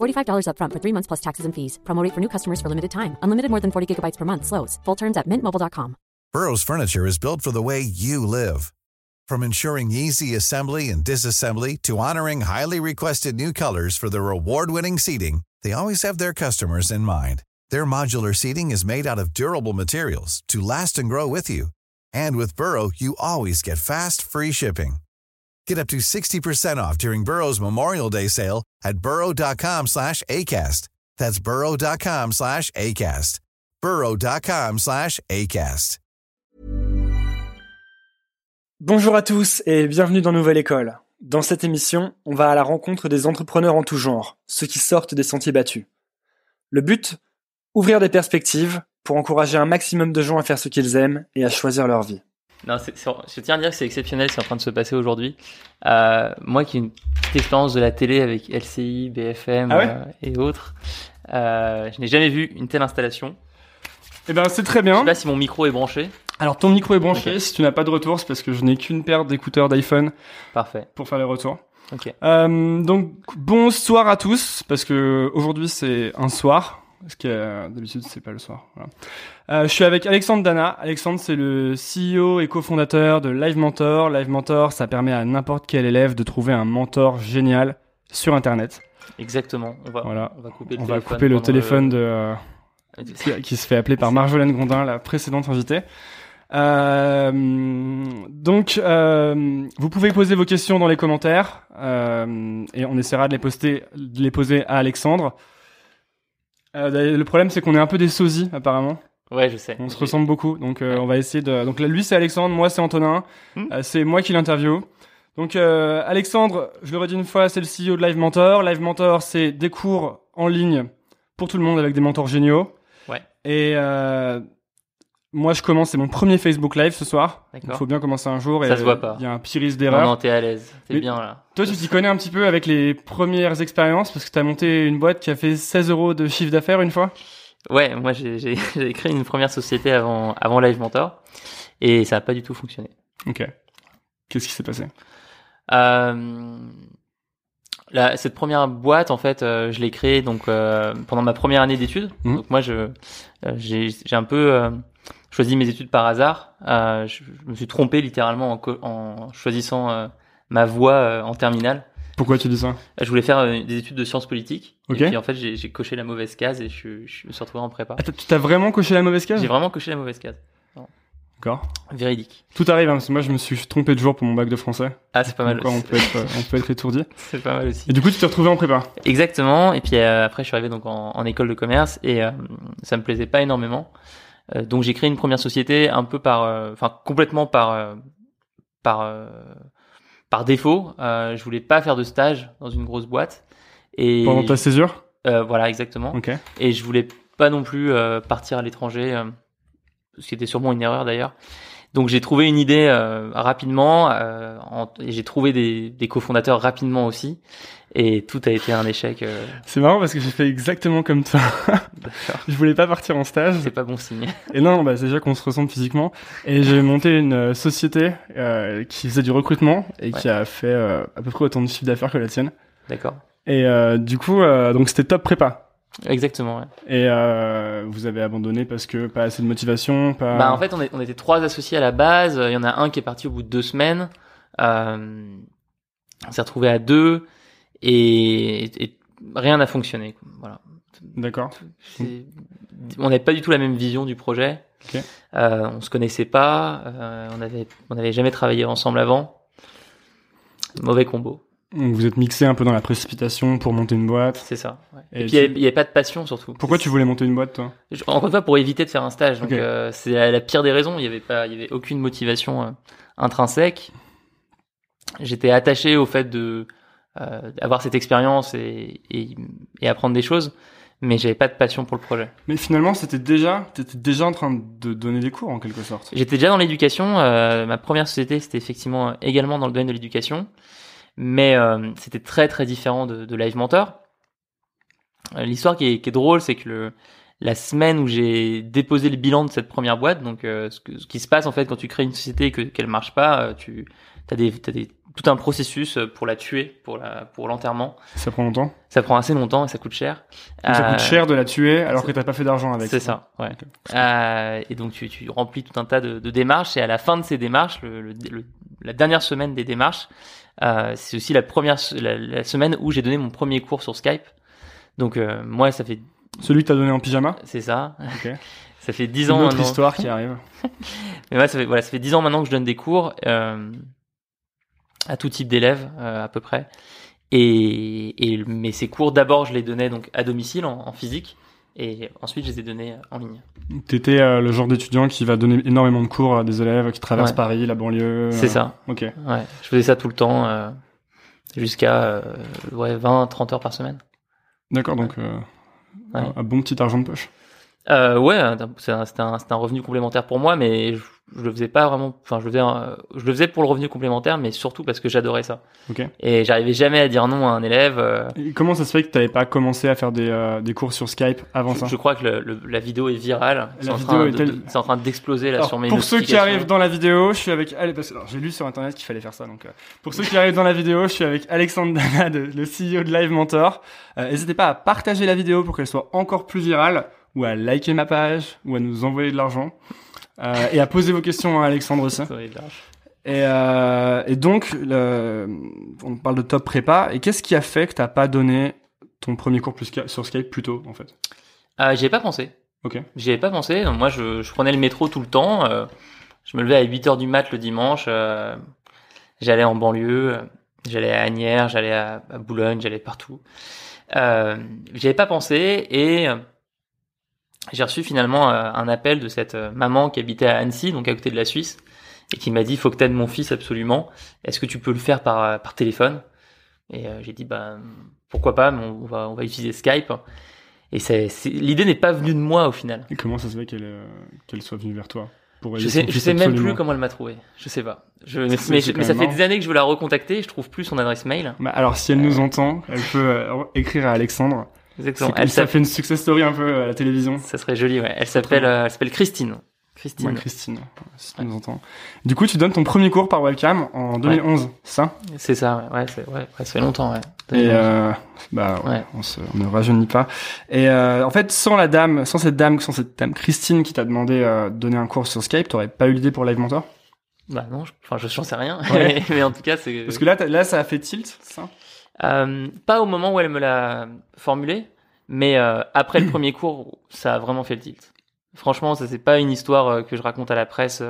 $45 upfront for three months plus taxes and fees. Promo for new customers for limited time. Unlimited more than 40 gigabytes per month. Slows. Full terms at mintmobile.com. Burrow's furniture is built for the way you live. From ensuring easy assembly and disassembly to honoring highly requested new colors for their award-winning seating, they always have their customers in mind. Their modular seating is made out of durable materials to last and grow with you. And with Burrow, you always get fast, free shipping. Get up to 60% off during Memorial Day sale at slash ACAST. That's slash ACAST. slash ACAST. Bonjour à tous et bienvenue dans Nouvelle École. Dans cette émission, on va à la rencontre des entrepreneurs en tout genre, ceux qui sortent des sentiers battus. Le but Ouvrir des perspectives pour encourager un maximum de gens à faire ce qu'ils aiment et à choisir leur vie. Non, je tiens à dire que c'est exceptionnel, c'est en train de se passer aujourd'hui. Euh, moi qui ai une petite expérience de la télé avec LCI, BFM Ah ouais euh, et autres, euh, je n'ai jamais vu une telle installation. Eh ben c'est très Je bien. sais pas si mon micro est branché. Alors ton micro est branché. Si tu n'as pas de retour, c'est parce que je n'ai qu'une paire d'écouteurs d'iPhone Parfait. pour faire les retours. Ok. Euh, donc bonsoir à tous parce que aujourd'hui c'est un soir. Parce que euh, d'habitude c'est pas le soir. Voilà. Euh, je suis avec Alexandre Dana. Alexandre c'est le CEO et cofondateur de Live Mentor. Live Mentor ça permet à n'importe quel élève de trouver un mentor génial sur Internet. Exactement. On va, Voilà. on va couper le On va téléphone. couper le téléphone de euh, qui, qui se fait appeler par Marjolaine Gondin, la précédente invitée. Euh, donc, euh, vous pouvez poser vos questions dans les commentaires euh, et on essaiera de les, poster, de les poser à Alexandre. Euh, d'ailleurs, le problème, c'est qu'on est un peu des sosies, apparemment. Ouais, je sais. On se ressemble beaucoup, donc euh, Ouais. on va essayer de. Donc là, lui, c'est Alexandre, moi, c'est Antonin. Hmm. Euh, c'est moi qui l'interview. Donc, Alexandre, je le redis une fois, c'est le CEO de Live Mentor. Live Mentor, c'est des cours en ligne pour tout le monde avec des mentors géniaux. Ouais. Et moi, je commence, c'est mon premier Facebook Live ce soir. Il faut bien commencer un jour. Ça et se voit pas. Il y a un petit risque Non, d'erreur. non, t'es à l'aise. T'es bien là. Toi, tu t'y connais un petit peu avec les premières expériences parce que tu as monté une boîte qui a fait 16 euros de chiffre d'affaires une fois. Ouais, moi j'ai créé une première société avant, avant Live Mentor et ça n'a pas du tout fonctionné. Ok. Qu'est-ce qui s'est passé? Euh, la- cette première boîte, en fait, euh, je l'ai créée donc euh, pendant ma première année d'études. Mhm. Donc moi, je euh, j'ai un peu euh, choisi mes études par hasard. Euh, je, je me suis trompé littéralement en, choisissant euh, ma voie euh, en terminale. Pourquoi tu dis ça? Je voulais faire des études de sciences politiques. Ok. Et puis en fait, j'ai coché la mauvaise case et je, je me suis retrouvé en prépa. Tu t'as vraiment coché la mauvaise case? J'ai vraiment coché la mauvaise case. D'accord. Véridique. Tout arrive, hein, parce que moi je me suis trompé de jour pour mon bac de français. Ah, c'est pas mal. Donc, on, peut être, on peut être étourdi. C'est pas mal aussi. Et du coup, tu t'es retrouvé en prépa? Exactement. Et puis euh, après, je suis arrivé donc en, en école de commerce et euh, ça me plaisait pas énormément. Euh, donc j'ai créé une première société un peu par, euh, enfin complètement par euh, par par défaut. Je voulais pas faire de stage dans une grosse boîte. Et Pendant ta césure? Voilà exactement. Ok. Et je voulais pas non plus partir à l'étranger, ce qui était sûrement une erreur d'ailleurs. Donc j'ai trouvé une idée euh, rapidement, euh, en- et j'ai trouvé des, des cofondateurs rapidement aussi, et tout a été un échec. euh, C'est marrant parce que j'ai fait exactement comme toi. Je voulais pas partir en stage. C'est pas bon signe. Et non, bah, c'est déjà qu'on se ressemble physiquement. Et j'ai monté une euh, société euh, qui faisait du recrutement et qui a fait euh, à peu près autant de chiffre d'affaires que la tienne. D'accord. Et euh, du coup, euh, donc c'était top prépa. Exactement. Ouais. Et euh, vous avez abandonné parce que pas assez de motivation, pas. Bah en fait on, est- on était trois associés à la base. Il y en a un qui est parti au bout de deux semaines. Euh, on s'est retrouvé à deux et, et rien n'a fonctionné. Voilà. D'accord. On n'avait pas du tout la même vision du projet. Ok. Euh, on se connaissait pas. euh, on avait on n'avait jamais travaillé ensemble avant. Mauvais combo, vous êtes mixé un peu dans la précipitation pour monter une boîte. c'est ça. ouais. Et Et, puis il y tu- avait- pas de passion surtout. Pourquoi tu voulais monter une boîte, toi? Encore une fois, pour éviter de faire un stage. Donc, euh, c'est la, pire des raisons. Il y avait pas, il y avait aucune motivation euh, intrinsèque. J'étais attaché au fait de euh, avoir cette expérience et, et, et apprendre des choses, mais j'avais pas de passion pour le projet. Mais finalement, c'était déjà, t'étais déjà en train de donner des cours en quelque sorte. J'étais déjà dans l'éducation. ma première société, c'était effectivement également dans le domaine de l'éducation, mais euh, c'était très très différent de, de Live Mentor. Euh, L'histoire qui est, qui est drôle, c'est que le, la semaine où j'ai déposé le bilan de cette première boîte, donc euh, ce, que- ce qui se passe en fait quand tu crées une société et que qu'elle marche pas, euh, tu as des, t'as des tout un processus euh, pour la tuer, pour la pour l'enterrement. Ça prend longtemps? Ça prend assez longtemps et ça coûte cher. Donc ça Euh, coûte cher de la tuer alors que t'as pas fait d'argent avec. C'est ça, ouais. Euh, et donc tu, tu remplis tout un tas de, de démarches et à la fin de ces démarches, le, le- le- la dernière semaine des démarches, euh, c'est aussi la première la, la semaine où j'ai donné mon premier cours sur Skype. Donc euh, moi ça fait Celui que t'as donné en pyjama. c'est ça, Ok. ça fait dix Une ans autre maintenant. histoire qui arrive. Mais ouais, ça fait voilà ça fait dix ans maintenant que je donne des cours euh, à tout type d'élèves à peu près. Et, et mais ces cours d'abord je les donnais donc à domicile en, en physique et ensuite je les ai donnés en ligne. T'étais euh, le genre d'étudiant qui va donner énormément de cours à des élèves qui traversent Ouais. Paris, la banlieue. C'est euh, ça. Ok. Ouais, je faisais ça tout le temps, euh, jusqu'à ouais, 20, 30 heures par semaine. D'accord, donc Ouais. un, un bon petit argent de poche. Euh, ouais, c'est un- un, un revenu complémentaire pour moi, mais je, je le faisais pas vraiment. Enfin, je le faisais, euh, je le faisais pour le revenu complémentaire, mais surtout parce que j'adorais ça. Ok. Et j'arrivais jamais à dire non à un élève. euh, Et comment ça se fait que t'avais pas commencé à faire des, euh, des cours sur Skype avant ça je, crois que le- le- la vidéo est virale. C'est La en, vidéo train est de- telle- de- c'est en train d'exploser là sur mes pour ceux qui arrivent dans la vidéo, je suis avec parce que j'ai lu sur internet qu'il fallait faire ça donc euh, pour ceux qui arrivent dans la vidéo, je suis avec Alexandre Dana, le CEO de Live Mentor. Euh, N'hésitez pas à partager la vidéo pour qu'elle soit encore plus virale ou à liker ma page ou à nous envoyer de l'argent euh, et à poser vos questions à Alexandre aussi. Et, euh, et donc le, on parle de top prépa et qu'est-ce qui a fait que t'as pas donné ton premier cours plus sur Skype plus tôt en fait? Euh, J'y ai pas pensé. Ok. J'y avais pas pensé. Donc, moi, je, je prenais le métro tout le temps. euh, je me levais à 8 heures du mat le dimanche. j'allais en banlieue. J'allais à Agnières, j'allais à, à Boulogne, j'allais partout. Euh, J'y avais pas pensé et j'ai reçu finalement euh, un appel de cette euh, maman qui habitait à Annecy, donc à côté de la Suisse, et qui m'a dit faut que t'aides mon fils absolument. Est-ce que tu peux le faire par euh, par téléphone? Et euh, j'ai dit bah pourquoi pas, mais on va on va utiliser Skype. Et c'est l'idée n'est pas venue de moi au final. Et comment ça se fait qu'elle euh, qu'elle soit venue vers toi pour Je sais, je sais même plus comment elle m'a trouvé. Je sais pas. Je, mais ça fait des années que je veux la recontacter. Je trouve plus son adresse mail. Bah, alors si elle nous entend, elle peut écrire à Alexandre. Exactement. Elle ça fait une success story un peu à la télévision. Ça serait joli. Ouais. Elle s'appelle. euh, elle s'appelle Christine. Christine. Ouais, Christine, si tu nous entends. Du coup, tu donnes ton premier cours par webcam en 2011, c'est ça? C'est ça. Ouais. Ouais, c'est- ouais, ouais, ça fait longtemps. Ouais. Et euh, bah ouais, Ouais. on, se, on ne rajeunit pas. Et euh, en fait, sans la dame, sans cette dame, sans cette dame Christine qui t'a demandé euh, de donner un cours sur Skype, t'aurais pas eu l'idée pour Live Mentor? Bah non. je- Enfin, je j'en sais rien. Ouais. mais en tout cas, c'est. Parce que là, là, ça a fait tilt, ça? Euh, pas au moment où elle me l'a formulé, mais euh, après le premier cours, ça a vraiment fait le tilt. Franchement, ça c'est pas une histoire euh, que je raconte à la presse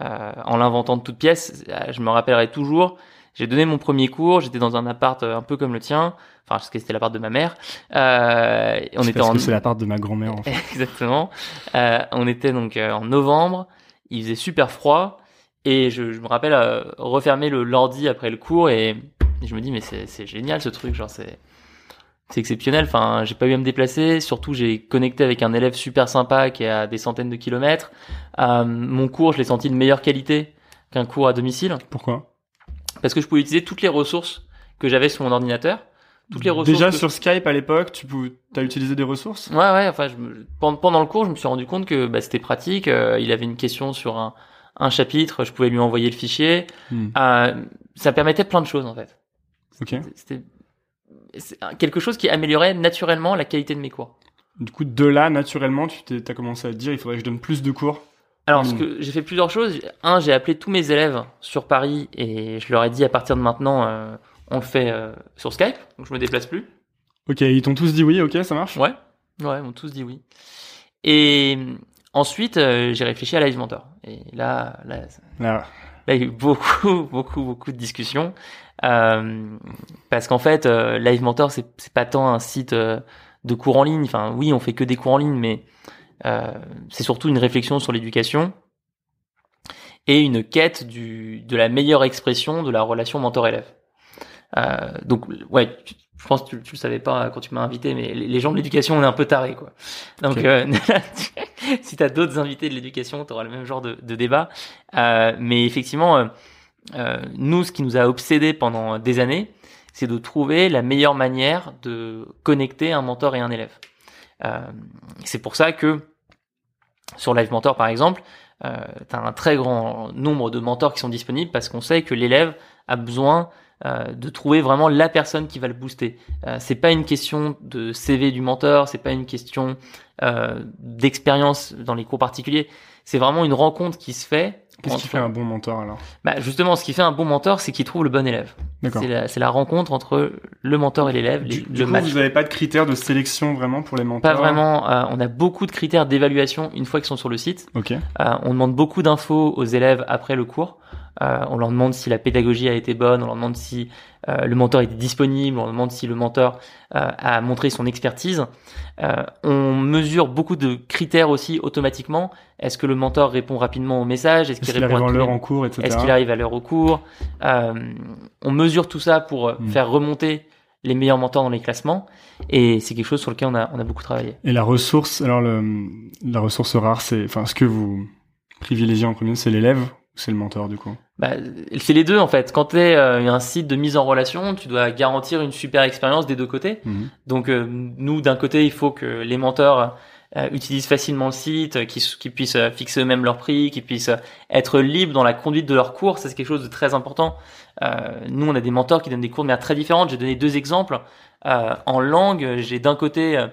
en l'inventant de toutes pièces. Euh, Je me rappellerai toujours. J'ai donné mon premier cours. J'étais dans un appart un peu comme le tien. Enfin, parce que c'était l'appart de ma mère. On était parce en que c'est la part de ma grand-mère. En fait. Exactement. On était donc en novembre, il faisait super froid et je, je me rappelle refermer le l'ordi après le cours et, et je me dis mais c'est génial ce truc, genre c'est c'est exceptionnel. Enfin, j'ai pas eu à me déplacer. Surtout, j'ai connecté avec un élève super sympa qui est à des centaines de kilomètres. Euh, mon cours, je l'ai senti de meilleure qualité qu'un cours à domicile Pourquoi? Parce que je pouvais utiliser toutes les ressources que j'avais sur mon ordinateur. Toutes les ressources Déjà que- sur Skype à l'époque, tu pouvais, t'as utilisé des ressources? Ouais, ouais. Enfin, je me- pendant, pendant le cours, je me suis rendu compte que bah, c'était pratique. Euh, il avait une question sur un, un chapitre, je pouvais lui envoyer le fichier. Hmm. Euh, ça permettait plein de choses en fait. Ok. C'était quelque chose qui améliorait naturellement la qualité de mes cours. Du coup, de là, naturellement, tu t'as commencé à te dire, il faudrait que je donne plus de cours. Alors, que j'ai fait plusieurs choses. Un, j'ai appelé tous mes élèves sur Paris et je leur ai dit à partir de maintenant, euh, on le fait euh, sur Skype, donc je me déplace plus. Ok, ils t'ont tous dit oui, ok, ça marche? Ouais, ouais, ils m'ont tous dit oui. Et ensuite, euh, j'ai réfléchi à Live Mentor. Et là, là, Là, Là, il y a eu beaucoup, beaucoup, beaucoup de discussions. Euh, parce qu'en fait, euh, Live Mentor, c'est, pas tant un site euh, de cours en ligne. Enfin, oui, on fait que des cours en ligne, mais euh, c'est surtout une réflexion sur l'éducation et une quête du, de la meilleure expression de la relation mentor-élève. Euh, donc, ouais, tu- je pense que tu, tu le savais pas quand tu m'as invité, mais les les gens de l'éducation, on est un peu tarés, quoi. Donc, euh, si tu as d'autres invités de l'éducation, tu auras le même genre de, de débat. Euh, mais effectivement, nous, ce qui nous a obsédé pendant des années, c'est de trouver la meilleure manière de connecter un mentor et un élève. Euh, c'est pour ça que sur Live Mentor, par exemple, euh, tu as un très grand nombre de mentors qui sont disponibles parce qu'on sait que l'élève a besoin euh, de trouver vraiment la personne qui va le booster. Euh, c'est pas une question de CV du mentor, c'est pas une question euh, d'expérience dans les cours particuliers. C'est vraiment une rencontre qui se fait. qu'est-ce qui fait un bon mentor alors? Bah, justement, ce qui fait un bon mentor, c'est qu'il trouve le bon élève. D'accord. C'est la, rencontre entre le mentor et l'élève, le coup, match. vous n'avez pas de critères de sélection vraiment pour les mentors? Pas vraiment. euh, on a beaucoup de critères d'évaluation une fois qu'ils sont sur le site. Ok. On demande beaucoup d'infos aux élèves après le cours. Euh, on leur demande si la pédagogie a été bonne, on leur demande si euh, le mentor était disponible, on leur demande si le mentor euh, a montré son expertise. Euh, on mesure beaucoup de critères aussi automatiquement. Est-ce que le mentor répond rapidement au message? Est-ce qu'il arrive à l'heure en cours, etc. Est-ce qu'il arrive à l'heure au cours? Euh, On mesure tout ça pour euh, Mm. faire remonter les meilleurs mentors dans les classements. Et c'est quelque chose sur lequel on a, on a beaucoup travaillé. Et la ressource, alors le, la ressource rare, c'est, enfin, ce que vous privilégiez en premier, c'est l'élève c'est le mentor du coup Bah, c'est les deux en fait. Quand tu es un site de mise en relation, tu dois garantir une super expérience des deux côtés. Mhm. Donc euh, nous, d'un côté, il faut que les mentors euh, utilisent facilement le site, euh, qu'ils puissent euh, fixer eux-mêmes leur prix, qu'ils puissent euh, être libres dans la conduite de leurs cours. Ça, c'est quelque chose de très important. Euh, nous, on a des mentors qui donnent des cours de manière très différente. J'ai donné deux exemples. Euh, en langue, j'ai d'un côté, euh,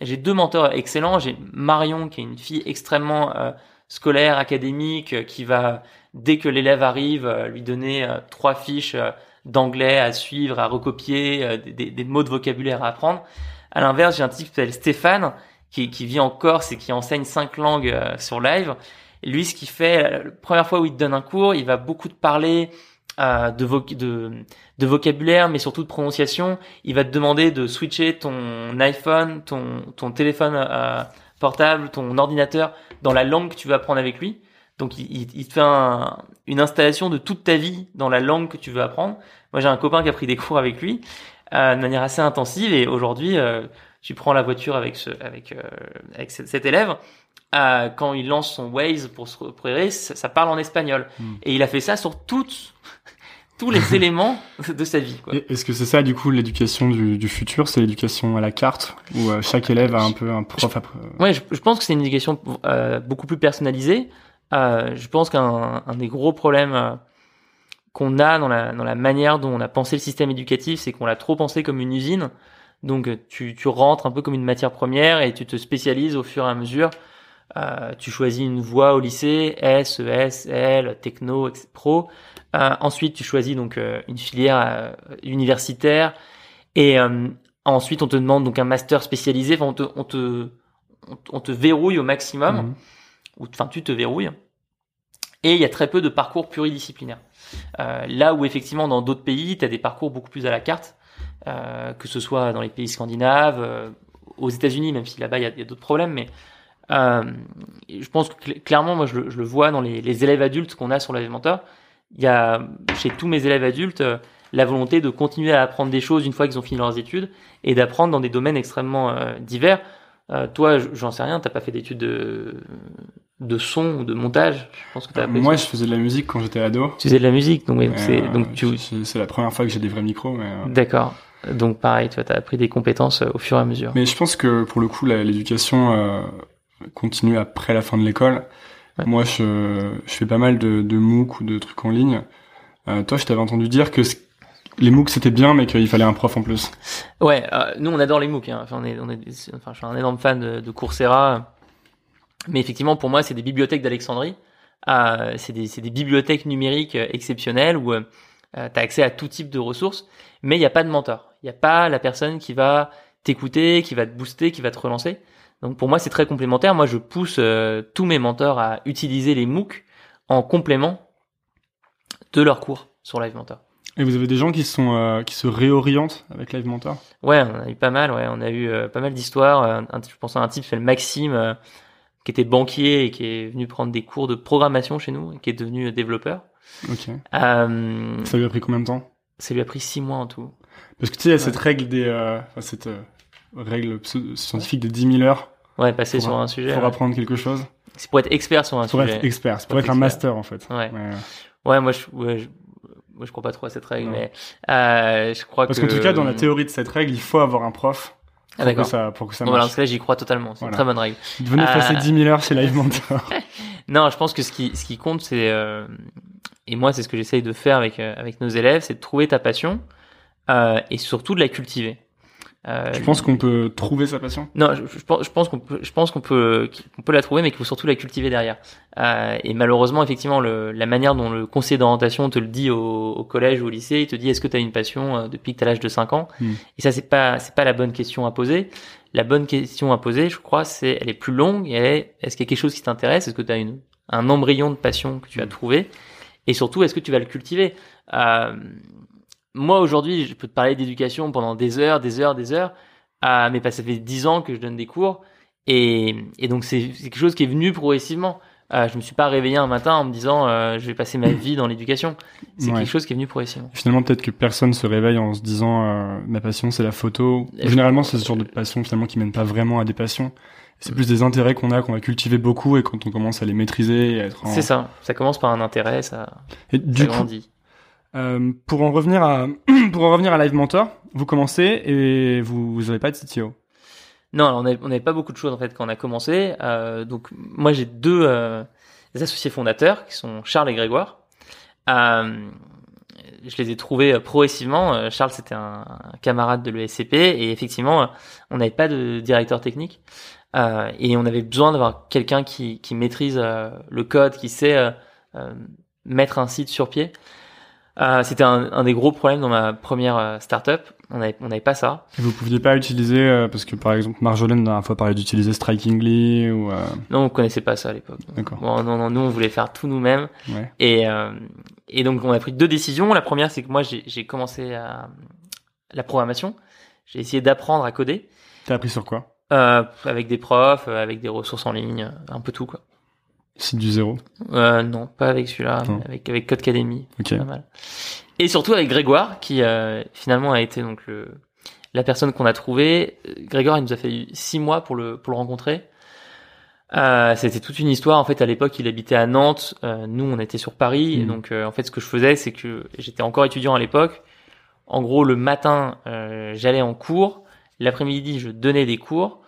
j'ai deux mentors excellents. J'ai Marion, qui est une fille extrêmement euh, scolaire, académique, euh, qui va, dès que l'élève arrive, euh, lui donner euh, trois fiches d'anglais à suivre, à recopier, des, mots de vocabulaire à apprendre. À l'inverse, j'ai un type qui s'appelle Stéphane, qui, qui vit en Corse et qui enseigne cinq langues sur live. Et lui, ce qu'il fait, la, première fois où il te donne un cours, il va beaucoup te parler de, voc- de, de vocabulaire, mais surtout de prononciation. Il va te demander de switcher ton iPhone, ton, ton téléphone portable, ton ordinateur dans la langue que tu veux apprendre avec lui. Donc, il, il- il te fait un- une installation de toute ta vie dans la langue que tu veux apprendre. Moi, j'ai un copain qui a pris des cours avec lui euh, de manière assez intensive et aujourd'hui, euh, tu prends la voiture avec ce, avec, euh, avec cet, élève. euh, quand il lance son Waze pour se repérer, ça, parle en espagnol. Mm. Et il a fait ça sur toutes, tous les éléments de sa vie. Est-ce que c'est ça du coup l'éducation du, du futur? C'est l'éducation à la carte où euh, chaque élève a un peu un prof après Ouais, je, je pense que c'est une éducation euh, beaucoup plus personnalisée. Euh, je pense qu'un un des gros problèmes qu'on a dans la, dans la manière dont on a pensé le système éducatif, c'est qu'on l'a trop pensé comme une usine. Donc tu, tu rentres un peu comme une matière première et tu te spécialises au fur et à mesure. Euh, tu choisis une voie au lycée, S, ES, L, techno, etc., pro. Euh, ensuite, tu choisis donc euh, une filière universitaire et ensuite on te demande donc un master spécialisé. Enfin, on te, on te, on, on te verrouille au maximum, ou enfin tu te verrouilles. Et il y a très peu de parcours pluridisciplinaires. Là où effectivement dans d'autres pays, tu as des parcours beaucoup plus à la carte, que ce soit dans les pays scandinaves, aux États-Unis, même si là-bas il y a, a d'autres problèmes, mais euh, je pense que cl- clairement, moi je le, je le vois dans les, les élèves adultes qu'on a sur Live Mentor, il y a chez tous mes élèves adultes euh, la volonté de continuer à apprendre des choses une fois qu'ils ont fini leurs études et d'apprendre dans des domaines extrêmement euh, divers. Euh, toi, j'en sais rien, t'as pas fait d'études de, de son ou de montage? Je pense que Euh, Moi, ça. je faisais de la musique quand j'étais ado. tu faisais de la musique, donc, c'est, donc tu, c'est la première fois que j'ai des vrais micros, mais. euh, d'accord. Donc pareil, tu as appris des compétences au fur et à mesure. Mais je pense que pour le coup, l'éducation euh, continue après la fin de l'école. Ouais. Moi, je, je fais pas mal de, de MOOC ou de trucs en ligne. Euh, toi, je t'avais entendu dire que les MOOC c'était bien, mais qu'il fallait un prof en plus. Ouais, euh, nous on adore les MOOC. Hein. Enfin, on est, on est, des- enfin, je suis un énorme fan de, de Coursera. Mais effectivement, pour moi, c'est des bibliothèques d'Alexandrie. Euh, c'est des, des bibliothèques numériques exceptionnelles où tu as accès à tout type de ressources, mais il n'y a pas de mentor. Il n'y a pas la personne qui va t'écouter, qui va te booster, qui va te relancer. Donc pour moi, c'est très complémentaire. Moi, je pousse euh, tous mes mentors à utiliser les MOOC en complément de leurs cours sur Live Mentor. Et vous avez des gens qui sont euh, qui se réorientent avec Live Mentor? Ouais, on a eu pas mal. Ouais, on a eu euh, pas mal d'histoires. Je pense à un type qui s'appelle Maxime, qui était banquier et qui est venu prendre des cours de programmation chez nous, et qui est devenu développeur. Ok. Ça lui a pris combien de temps? ça lui a pris six mois en tout. Parce que tu sais, il y a cette règle des enfin, cette règle scientifique de 10 000 heures Ouais, passer Pour sur un- sujet. pour ouais. apprendre quelque chose. C'est pour être expert sur un Pour sujet. être expert, c'est pour Pour être un master en fait. Ouais. Ouais, moi je, ouais, je, moi je crois pas trop à cette règle, Non. mais euh, je crois Parce que. qu'en tout cas, dans la théorie de cette règle, il faut avoir un prof Ah, pour, que ça, pour que ça Bon, voilà, marche. cas-là, j'y crois totalement. C'est Voilà. une très bonne règle. Venez Euh, passer 10 000 heures chez Live Mentor. Non, je pense que ce qui, ce qui compte, c'est euh, et moi, c'est ce que j'essaye de faire avec euh, avec nos élèves, c'est de trouver ta passion et surtout de la cultiver. Euh, Je pense qu'on peut trouver sa passion? Non, je, je pense, je pense qu'on peut, je pense qu'on peut, qu'on peut la trouver, mais qu'il faut surtout la cultiver derrière. Euh, et malheureusement, effectivement, le, la manière dont le conseiller d'orientation te le dit au, au collège ou au lycée, il te dit est-ce que tu as une passion euh, depuis que tu as l'âge de 5 ans? Hmm. Et ça, c'est pas, c'est pas la bonne question à poser. La bonne question à poser, je crois, c'est, elle est plus longue. Et elle est, est-ce qu'il y a quelque chose qui t'intéresse? Est-ce que tu as une, un embryon de passion que tu as Hmm. trouvé? Et surtout, est-ce que tu vas le cultiver? Euh, Moi, aujourd'hui, je peux te parler d'éducation pendant des heures, des heures, des heures. Ah, mais ça fait dix ans que je donne des cours et, et donc c'est quelque chose qui est venu progressivement. Euh, je me suis pas réveillé un matin en me disant euh, je vais passer ma vie dans l'éducation. C'est Ouais. quelque chose qui est venu progressivement. Finalement, peut-être que personne se réveille en se disant euh, ma passion c'est la photo. Et Généralement, c'est ce genre de passion finalement qui mène pas vraiment à des passions. C'est plus des intérêts qu'on a, qu'on va cultiver beaucoup et quand on commence à les maîtriser et à être en... C'est ça. Ça commence par un intérêt, ça, Et ça du coup, grandit. Euh, pour en revenir à pour en revenir à Live Mentor, vous commencez et vous vous avez pas de CTO. Non, on n'avait pas beaucoup de choses en fait quand on a commencé. Euh, donc moi j'ai deux euh, associés fondateurs qui sont Charles et Grégoire. Je les ai trouvés progressivement. Charles c'était un, camarade de l'ESCP et effectivement on n'avait pas de directeur technique et on avait besoin d'avoir quelqu'un qui, maîtrise le code, qui sait mettre un site sur pied. Euh, c'était un, un des gros problèmes dans ma première euh, startup. On n'avait on n'avait pas ça. Et vous pouviez pas utiliser euh, parce que par exemple Marjolaine la dernière fois parlait d'utiliser Strikingly ou euh, Non, on connaissait pas ça à l'époque. D'accord. Bon, non, non, nous on voulait faire tout nous-mêmes. ouais. Et, euh, et donc on a pris deux décisions. La première, c'est que moi j'ai commencé à la programmation. J'ai essayé d'apprendre à coder T'as appris sur quoi? Euh, avec des profs, avec des ressources en ligne, un peu tout quoi. Site du zéro. Euh, non, pas avec celui-là, mais avec avec Codecademy, Ok. pas mal. Et surtout avec Grégoire, qui euh, finalement a été donc le la personne qu'on a trouvée. Grégoire, il nous a fait six mois pour le pour le rencontrer. Euh, c'était toute une histoire. En fait, à l'époque, il habitait à Nantes. Euh, nous, on était sur Paris. Et Mhm. donc, euh, en fait, ce que je faisais, c'est que j'étais encore étudiant à l'époque. En gros, le matin, euh, j'allais en cours. L'après-midi, je donnais des cours.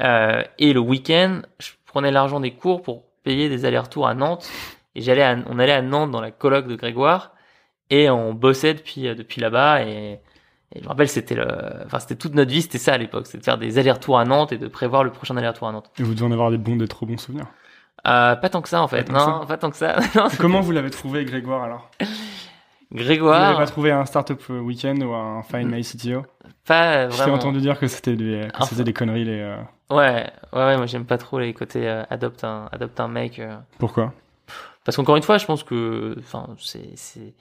Euh, et le week-end, je prenais l'argent des cours pour payer des allers-retours à Nantes. Et j'allais, à- on allait à Nantes dans la colloque de Grégoire. Et on bossait depuis euh, depuis là-bas. Et, et je me rappelle, c'était le, enfin, c'était toute notre vie, c'était ça à l'époque, c'était de faire des allers-retours à Nantes et de prévoir le prochain aller-retour à Nantes. Et vous devez en avoir des bons, des trop bons souvenirs. Euh, pas tant que ça en fait. Pas non, pas tant que ça. Non, Comment vous l'avez trouvé Grégoire alors? Vous n'avez Grégoire, pas trouvé un startup week-end ou un Find My CTO pas vraiment. entendu dire que c'était des, Enfin. conneries les. euh, Ouais, ouais, ouais, moi j'aime pas trop les côtés euh, adopte un, adopte un mec. euh. Pourquoi? Parce qu'encore une fois, je pense que, c'est,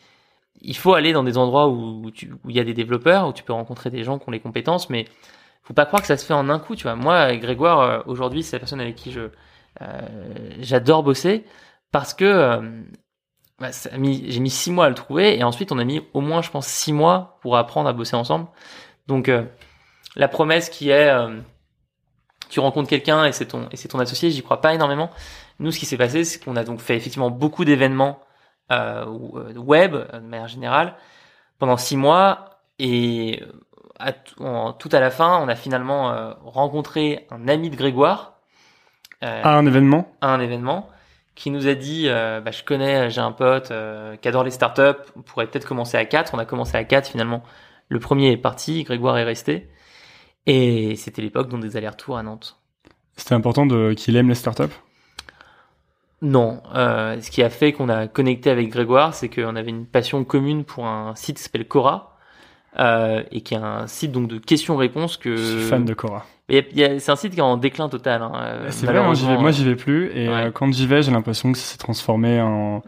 il faut aller dans des endroits où il y a des développeurs, où tu peux rencontrer des gens qui ont les compétences, mais faut pas croire que ça se fait en un coup, tu vois. Moi, Grégoire, euh, aujourd'hui, c'est la personne avec qui je, j'adore bosser parce que bah, j'ai mis six mois à le trouver et ensuite on a mis au moins, je pense, six mois pour apprendre à bosser ensemble. Donc, euh, la promesse qui est, euh, tu rencontres quelqu'un et c'est ton, et c'est ton associé, j'y crois pas énormément. Nous, ce qui s'est passé, c'est qu'on a donc fait effectivement beaucoup d'événements euh, euh, web euh, de manière générale pendant six mois et euh, à en- tout à la fin, on a finalement euh, rencontré un ami de Grégoire euh, À un événement? à un événement qui nous a dit euh, bah, je connais j'ai un pote euh, qui adore les startups on pourrait peut-être commencer à quatre on a commencé à quatre finalement le premier est parti Grégoire est resté et c'était l'époque dont des allers-retours à Nantes C'était important de qu'il aime les startups? Non euh, ce qui a fait qu'on a connecté avec Grégoire c'est qu'on avait une passion commune pour un site qui s'appelle Cora euh, et qui est un site donc de questions-réponses que. Je suis fan de Cora. C'est un site qui est en déclin total. Hein, euh, C'est vrai, moi j'y vais, plus. Et Ouais. euh, quand j'y vais, j'ai l'impression que ça s'est transformé en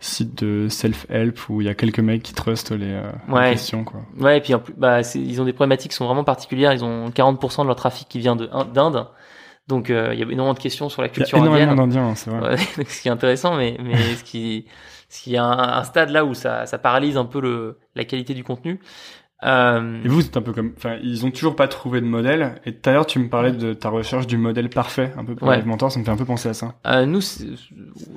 site de self-help où il y a quelques mecs qui trustent les, euh, les Ouais. questions. Quoi. Ouais, et puis en plus, bah, ils ont des problématiques qui sont vraiment particulières. Ils ont 40% de leur trafic qui vient de d'Inde. Donc euh, il y a énormément de questions sur la Il y a culture énormément indienne. d'Indiens, c'est vrai. Ouais, ce qui est intéressant, mais, mais ce qui, ce qui est un, un stade là où ça, ça paralyse un peu le, la qualité du contenu. Euh, Et vous, c'est un peu comme, enfin, ils ont toujours pas trouvé de modèle. Et tout à l'heure, tu me parlais de ta recherche du modèle parfait, un peu pour Ouais. Live Mentor, ça me fait un peu penser à ça. euh, nous,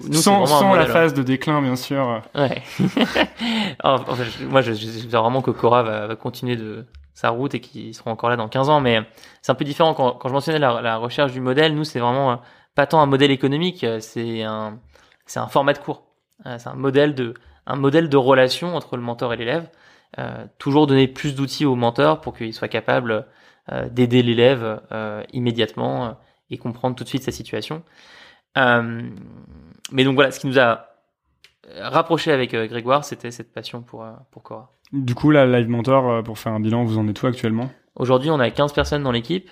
nous, sans la hein. phase de déclin, bien sûr. Ouais. Alors, en fait, je- moi, je- j'espère vraiment que Cora va, va continuer de sa route et qu'ils seront encore là dans 15 ans. Mais c'est un peu différent quand, quand je mentionnais la, la recherche du modèle. Nous, c'est vraiment euh, pas tant un modèle économique, euh, c'est un, c'est un format de cours. C'est un modèle de, un modèle de relation entre le mentor et l'élève. Euh, toujours donner plus d'outils au mentor pour qu'il soit capable euh, d'aider l'élève euh, immédiatement et comprendre tout de suite sa situation. Mais donc voilà, ce qui nous a rapproché avec Grégoire, c'était cette passion pour, pour Cora. Du coup, là, Live Mentor, pour faire un bilan, vous en êtes où actuellement? Aujourd'hui, on a 15 personnes dans l'équipe.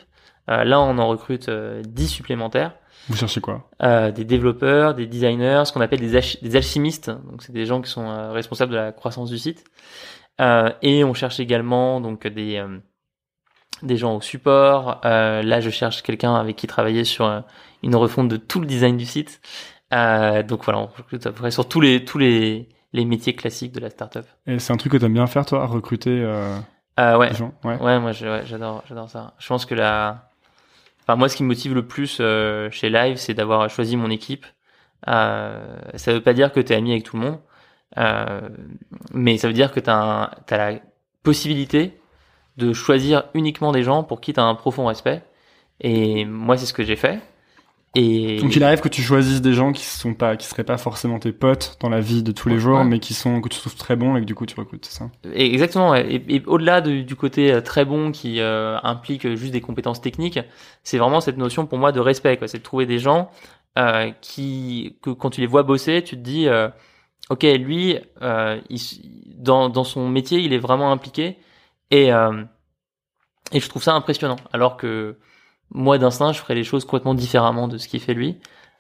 Euh, là, on en recrute euh, 10 supplémentaires. Vous cherchez quoi? Euh, des développeurs, des designers, ce qu'on appelle des, des alchimistes. Donc, c'est des gens qui sont responsables de la croissance du site. Euh, et on cherche également donc des euh, des gens au support. Euh, là, je cherche quelqu'un avec qui travailler sur euh, une refonte de tout le design du site. Euh, donc voilà, on recrute à peu près sur tous les tous les les métiers classiques de la startup. Et c'est un truc que t'aimes bien faire, toi, recruter ouais, des gens Ouais. Ouais, moi ouais, j'adore, j'adore ça. Je pense que la, enfin moi ce qui me motive le plus chez Live, c'est d'avoir choisi mon équipe. Ça veut pas dire que t'es ami avec tout le monde, mais ça veut dire que t'as, un- t'as la possibilité de choisir uniquement des gens pour qui t'as un profond respect. Et moi c'est ce que j'ai fait. Et Donc il arrive que tu choisisses des gens qui sont pas, qui seraient pas forcément tes potes dans la vie de tous les jours, Ouais. mais qui sont que tu trouves très bons et que du coup tu recrutes, c'est ça? Exactement. Et, et au-delà de- du côté euh, très bon qui euh, implique juste des compétences techniques, c'est vraiment cette notion pour moi de respect. C'est de trouver des gens euh, qui, que quand tu les vois bosser, tu te dis, euh, ok, lui, euh, il dans, dans son métier, il est vraiment impliqué. Et, euh, et je trouve ça impressionnant. Alors que moi, d'instinct, je ferais les choses complètement différemment de ce qu'il fait lui.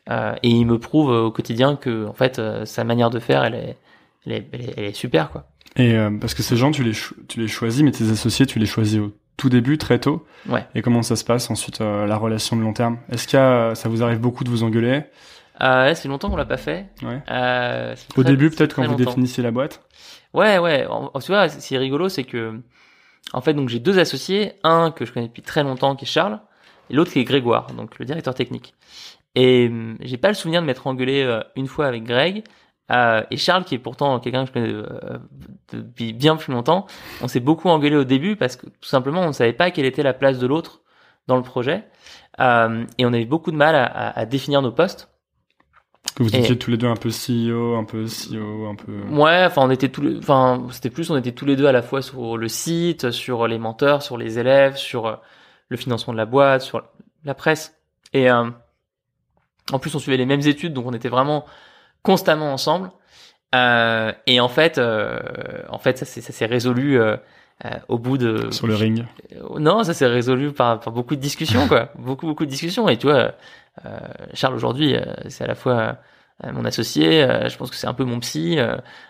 Euh, et il me prouve au quotidien que, en fait, sa manière de faire, elle est, elle est, elle est, elle est super, quoi. Et parce que ces gens, tu les, tu les choisis, mais tes associés, tu les choisis au tout début, très tôt. Ouais. Et comment ça se passe ensuite, la relation de long terme? Est-ce a, ça vous arrive beaucoup de vous engueuler? Euh, là, c'est longtemps qu'on l'a pas fait. Ouais. Euh, c'est Au très- début, c'est peut-être quand vous longtemps. définissiez la boîte Ouais, ouais. En, en- tu vois, ce qui est rigolo, c'est que, en fait, donc j'ai deux associés, un que je connais depuis très longtemps, qui est Charles, et l'autre qui est Grégoire, donc le directeur technique. Et hum, j'ai pas le souvenir de m'être engueulé euh, une fois avec Greg. Euh, et Charles, qui est pourtant quelqu'un que je connais euh, depuis bien plus longtemps, on s'est beaucoup engueulé au début parce que tout simplement on ne savait pas quelle était la place de l'autre dans le projet. Euh, et on avait beaucoup de mal à, à- à définir nos postes. Que vous Et- étiez tous les deux un peu CEO, un peu CEO, un peu. Ouais, enfin on était tous les, enfin c'était plus on était tous les deux à la fois sur le site, sur les menteurs, sur les élèves, sur euh, le financement de la boîte, sur la presse. Et euh, en plus on suivait les mêmes études, donc on était vraiment constamment ensemble. Euh, et en fait, euh, en fait ça s'est ça s'est résolu euh, au bout de Sur le ring. euh, Non, ça s'est résolu par, par beaucoup de discussions, quoi. beaucoup, beaucoup de discussions. Et tu vois, euh, Charles aujourd'hui, euh, c'est à la fois mon associé. je pense que c'est un peu mon psy.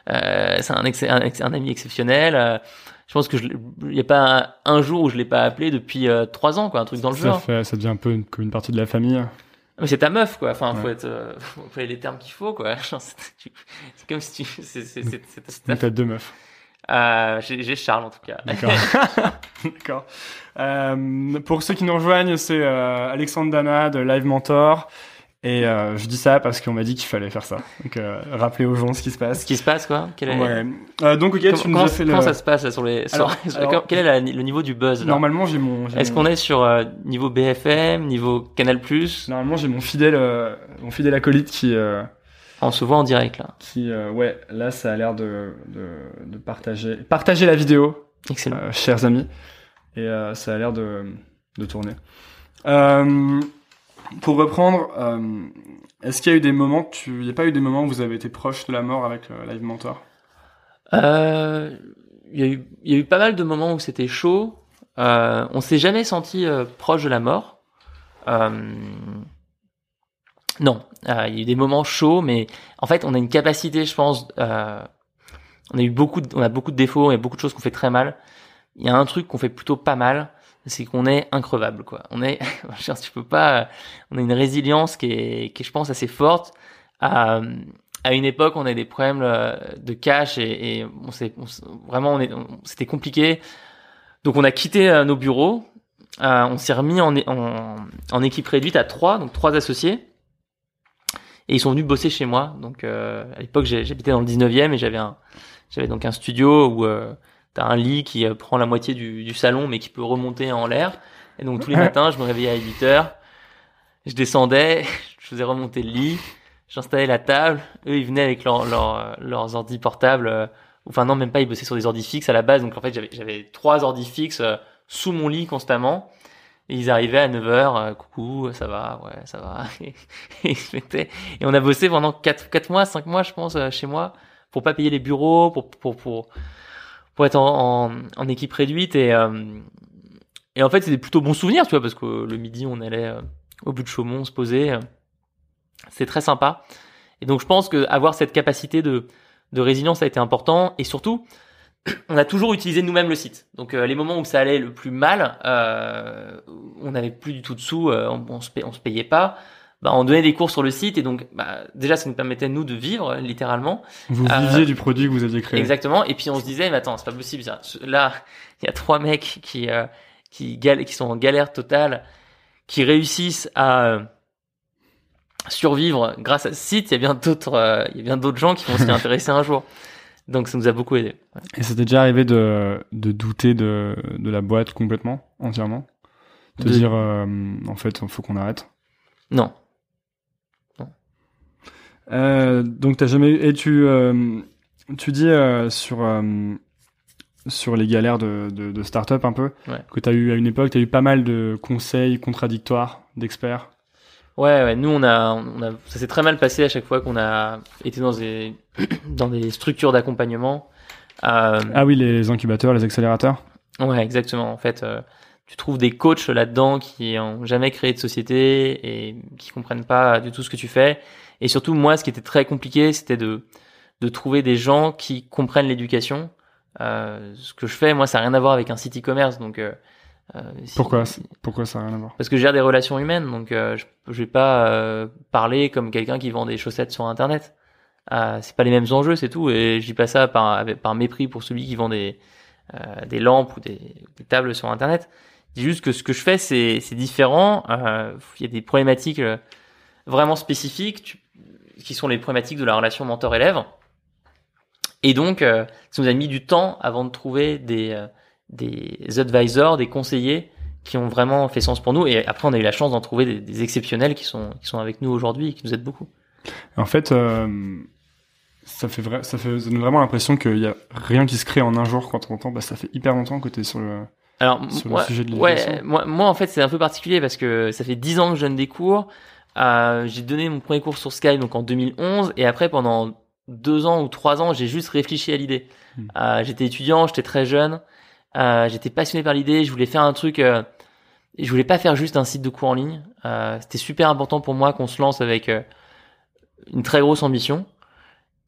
c'est un, ex- un, ex- un ami exceptionnel. je pense que il n'y a pas un, jour où je l'ai pas appelé depuis trois ans, quoi. Un truc dans le ça, genre. fait, ça devient un peu une, comme une partie de la famille. Mais c'est ta meuf, quoi. Enfin, faut Ouais. être, euh, faut faut les termes qu'il faut, quoi. C'est comme si tu, c'est, ta deux meufs. Euh, j'ai, Charles en tout cas. D'accord. D'accord. Euh, pour ceux qui nous rejoignent, c'est euh, Alexandre Dana de Live Mentor. Et euh, je dis ça parce qu'on m'a dit qu'il fallait faire ça. Donc euh, rappeler aux gens ce qui se Ce passe. qui se passe, quoi. Quel est, Ouais. Euh, donc ok, comment, tu nous comment- as fait comment le... ça se passe là, sur les, Alors- sur- alors- quel est la- le niveau du buzz là Normalement j'ai mon. Est-ce mon- qu'on est sur euh, niveau BFM, niveau Canal Plus? Normalement j'ai mon fidèle, euh, mon fidèle acolyte qui, On se voit en direct là. qui, euh, ouais, là ça a l'air de, de, de partager, partager la vidéo. Excellent. euh, chers amis. Et euh, ça a l'air de, de tourner. Pour reprendre, est-ce qu'il y a eu des moments, tu, il n'y a pas eu des moments où vous avez été proche de la mort avec Live Mentor? Il y, a eu, il y a eu pas mal de moments où c'était chaud. On s'est jamais senti proche de la mort. Euh, non, euh, il y a eu des moments chauds, mais en fait, on a une capacité, je pense. Euh, on a eu beaucoup, de, on a beaucoup de défauts, et beaucoup de choses qu'on fait très mal. Il y a un truc qu'on fait plutôt pas mal, c'est qu'on est increvable, quoi. On est, tu peux pas. On a une résilience qui est, qui est, je pense, assez forte. À, à une époque, on a des problèmes euh, de cash et, et on s'est vraiment, on est, c'était compliqué. Donc, on a quitté euh, nos bureaux. Euh, on s'est remis en, en, en, équipe réduite à trois, donc trois associés. Et ils sont venus bosser chez moi. Donc, euh, à l'époque, j'habitais dans le 19e et j'avais un, j'avais donc un studio où euh, t'as un lit qui prend la moitié du, du, salon, mais qui peut remonter en l'air. Et donc, tous les matins, je me réveillais à 8 heures. Je descendais, je faisais remonter le lit j'installais la table, eux ils venaient avec leur, leur, leurs ordi portables, euh, enfin non même pas, ils bossaient sur des ordi fixes à la base, donc en fait j'avais, trois ordi fixes euh, sous mon lit constamment, ils arrivaient à 9h, euh, coucou, ça va, ouais, ça va, et, on a bossé pendant 4, 4 mois, 5 mois je pense chez moi, pour pas payer les bureaux, pour, pour, pour, pour être en, équipe réduite, et, et en fait c'était plutôt bon souvenir, tu vois, parce que le midi on allait au bout de Chaumont se poser, c'est très sympa. Et donc je pense que avoir cette capacité de, de résilience a été important. Et surtout, on a toujours utilisé nous-mêmes le site. Donc euh, les moments où ça allait le plus mal, euh, on n'avait plus du tout de sous, euh, on, on, se on se payait pas. Bah, on donnait des cours sur le site et donc bah, déjà ça nous permettait nous de vivre littéralement. Vous viviez du produit que vous aviez créé. Exactement. Et puis on se disait mais attends c'est pas possible ça. Là il y a trois mecs qui qui, qui sont en galère totale, qui réussissent à survivre grâce à ce site, il y a bien d'autres, il y a bien d'autres gens qui vont s'y intéresser un jour. Donc ça nous a beaucoup aidé. Ouais. Et c'était déjà arrivé de, de douter de, de la boîte complètement, entièrement? De, de... dire, euh, en fait, il faut qu'on arrête? Non. non. Euh, donc t'as jamais... Et tu, euh, tu dis euh, sur, sur les galères de, de, de start-up un peu, ouais. que t'as eu à une époque, t'as eu pas mal de conseils contradictoires d'experts? Ouais, ouais, nous on a, on a ça s'est très mal passé à chaque fois qu'on a été dans des dans des structures d'accompagnement. Euh, ah oui, les incubateurs, les accélérateurs. Ouais, exactement. En fait, euh, tu trouves des coachs là-dedans qui ont jamais créé de société et qui comprennent pas du tout ce que tu fais. Et surtout, moi, ce qui était très compliqué, c'était de de trouver des gens qui comprennent l'éducation. Euh, ce que je fais, moi, ça n'a rien à voir avec un site e-commerce, donc si, pourquoi Pourquoi ça n'a rien à voir Parce que je gère des relations humaines, donc euh, je, je vais pas euh, parler comme quelqu'un qui vend des chaussettes sur Internet. Euh, c'est pas les mêmes enjeux, c'est tout. Et je dis pas ça par, par mépris pour celui qui vend des, euh, des lampes ou des, des, tables sur Internet. Je dis juste que ce que je fais, c'est, différent. Il y a des problématiques vraiment spécifiques tu, qui sont les problématiques de la relation mentor-élève. Et donc, ça nous a mis du temps avant de trouver des des advisors, des conseillers qui ont vraiment fait sens pour nous. Et après, on a eu la chance d'en trouver des, des, exceptionnels qui sont, qui sont avec nous aujourd'hui et qui nous aident beaucoup. En fait, euh, ça fait vrai, ça fait ça donne vraiment l'impression qu'il y a rien qui se crée en un jour quand on entend. Bah, ça fait hyper longtemps que tu es sur le. Alors, sur moi, le sujet de ouais, moi, moi, en fait, c'est un peu particulier parce que ça fait dix ans que je donne des cours. Euh, j'ai donné mon premier cours sur Skype donc en 2011 et après pendant deux ans ou trois ans, j'ai juste réfléchi à l'idée. Hmm. Euh, j'étais étudiant, j'étais très jeune. Euh, j'étais passionné par l'idée, je voulais faire un truc. Euh, je voulais pas faire juste un site de cours en ligne. Euh, C'était super important pour moi qu'on se lance avec euh, une très grosse ambition.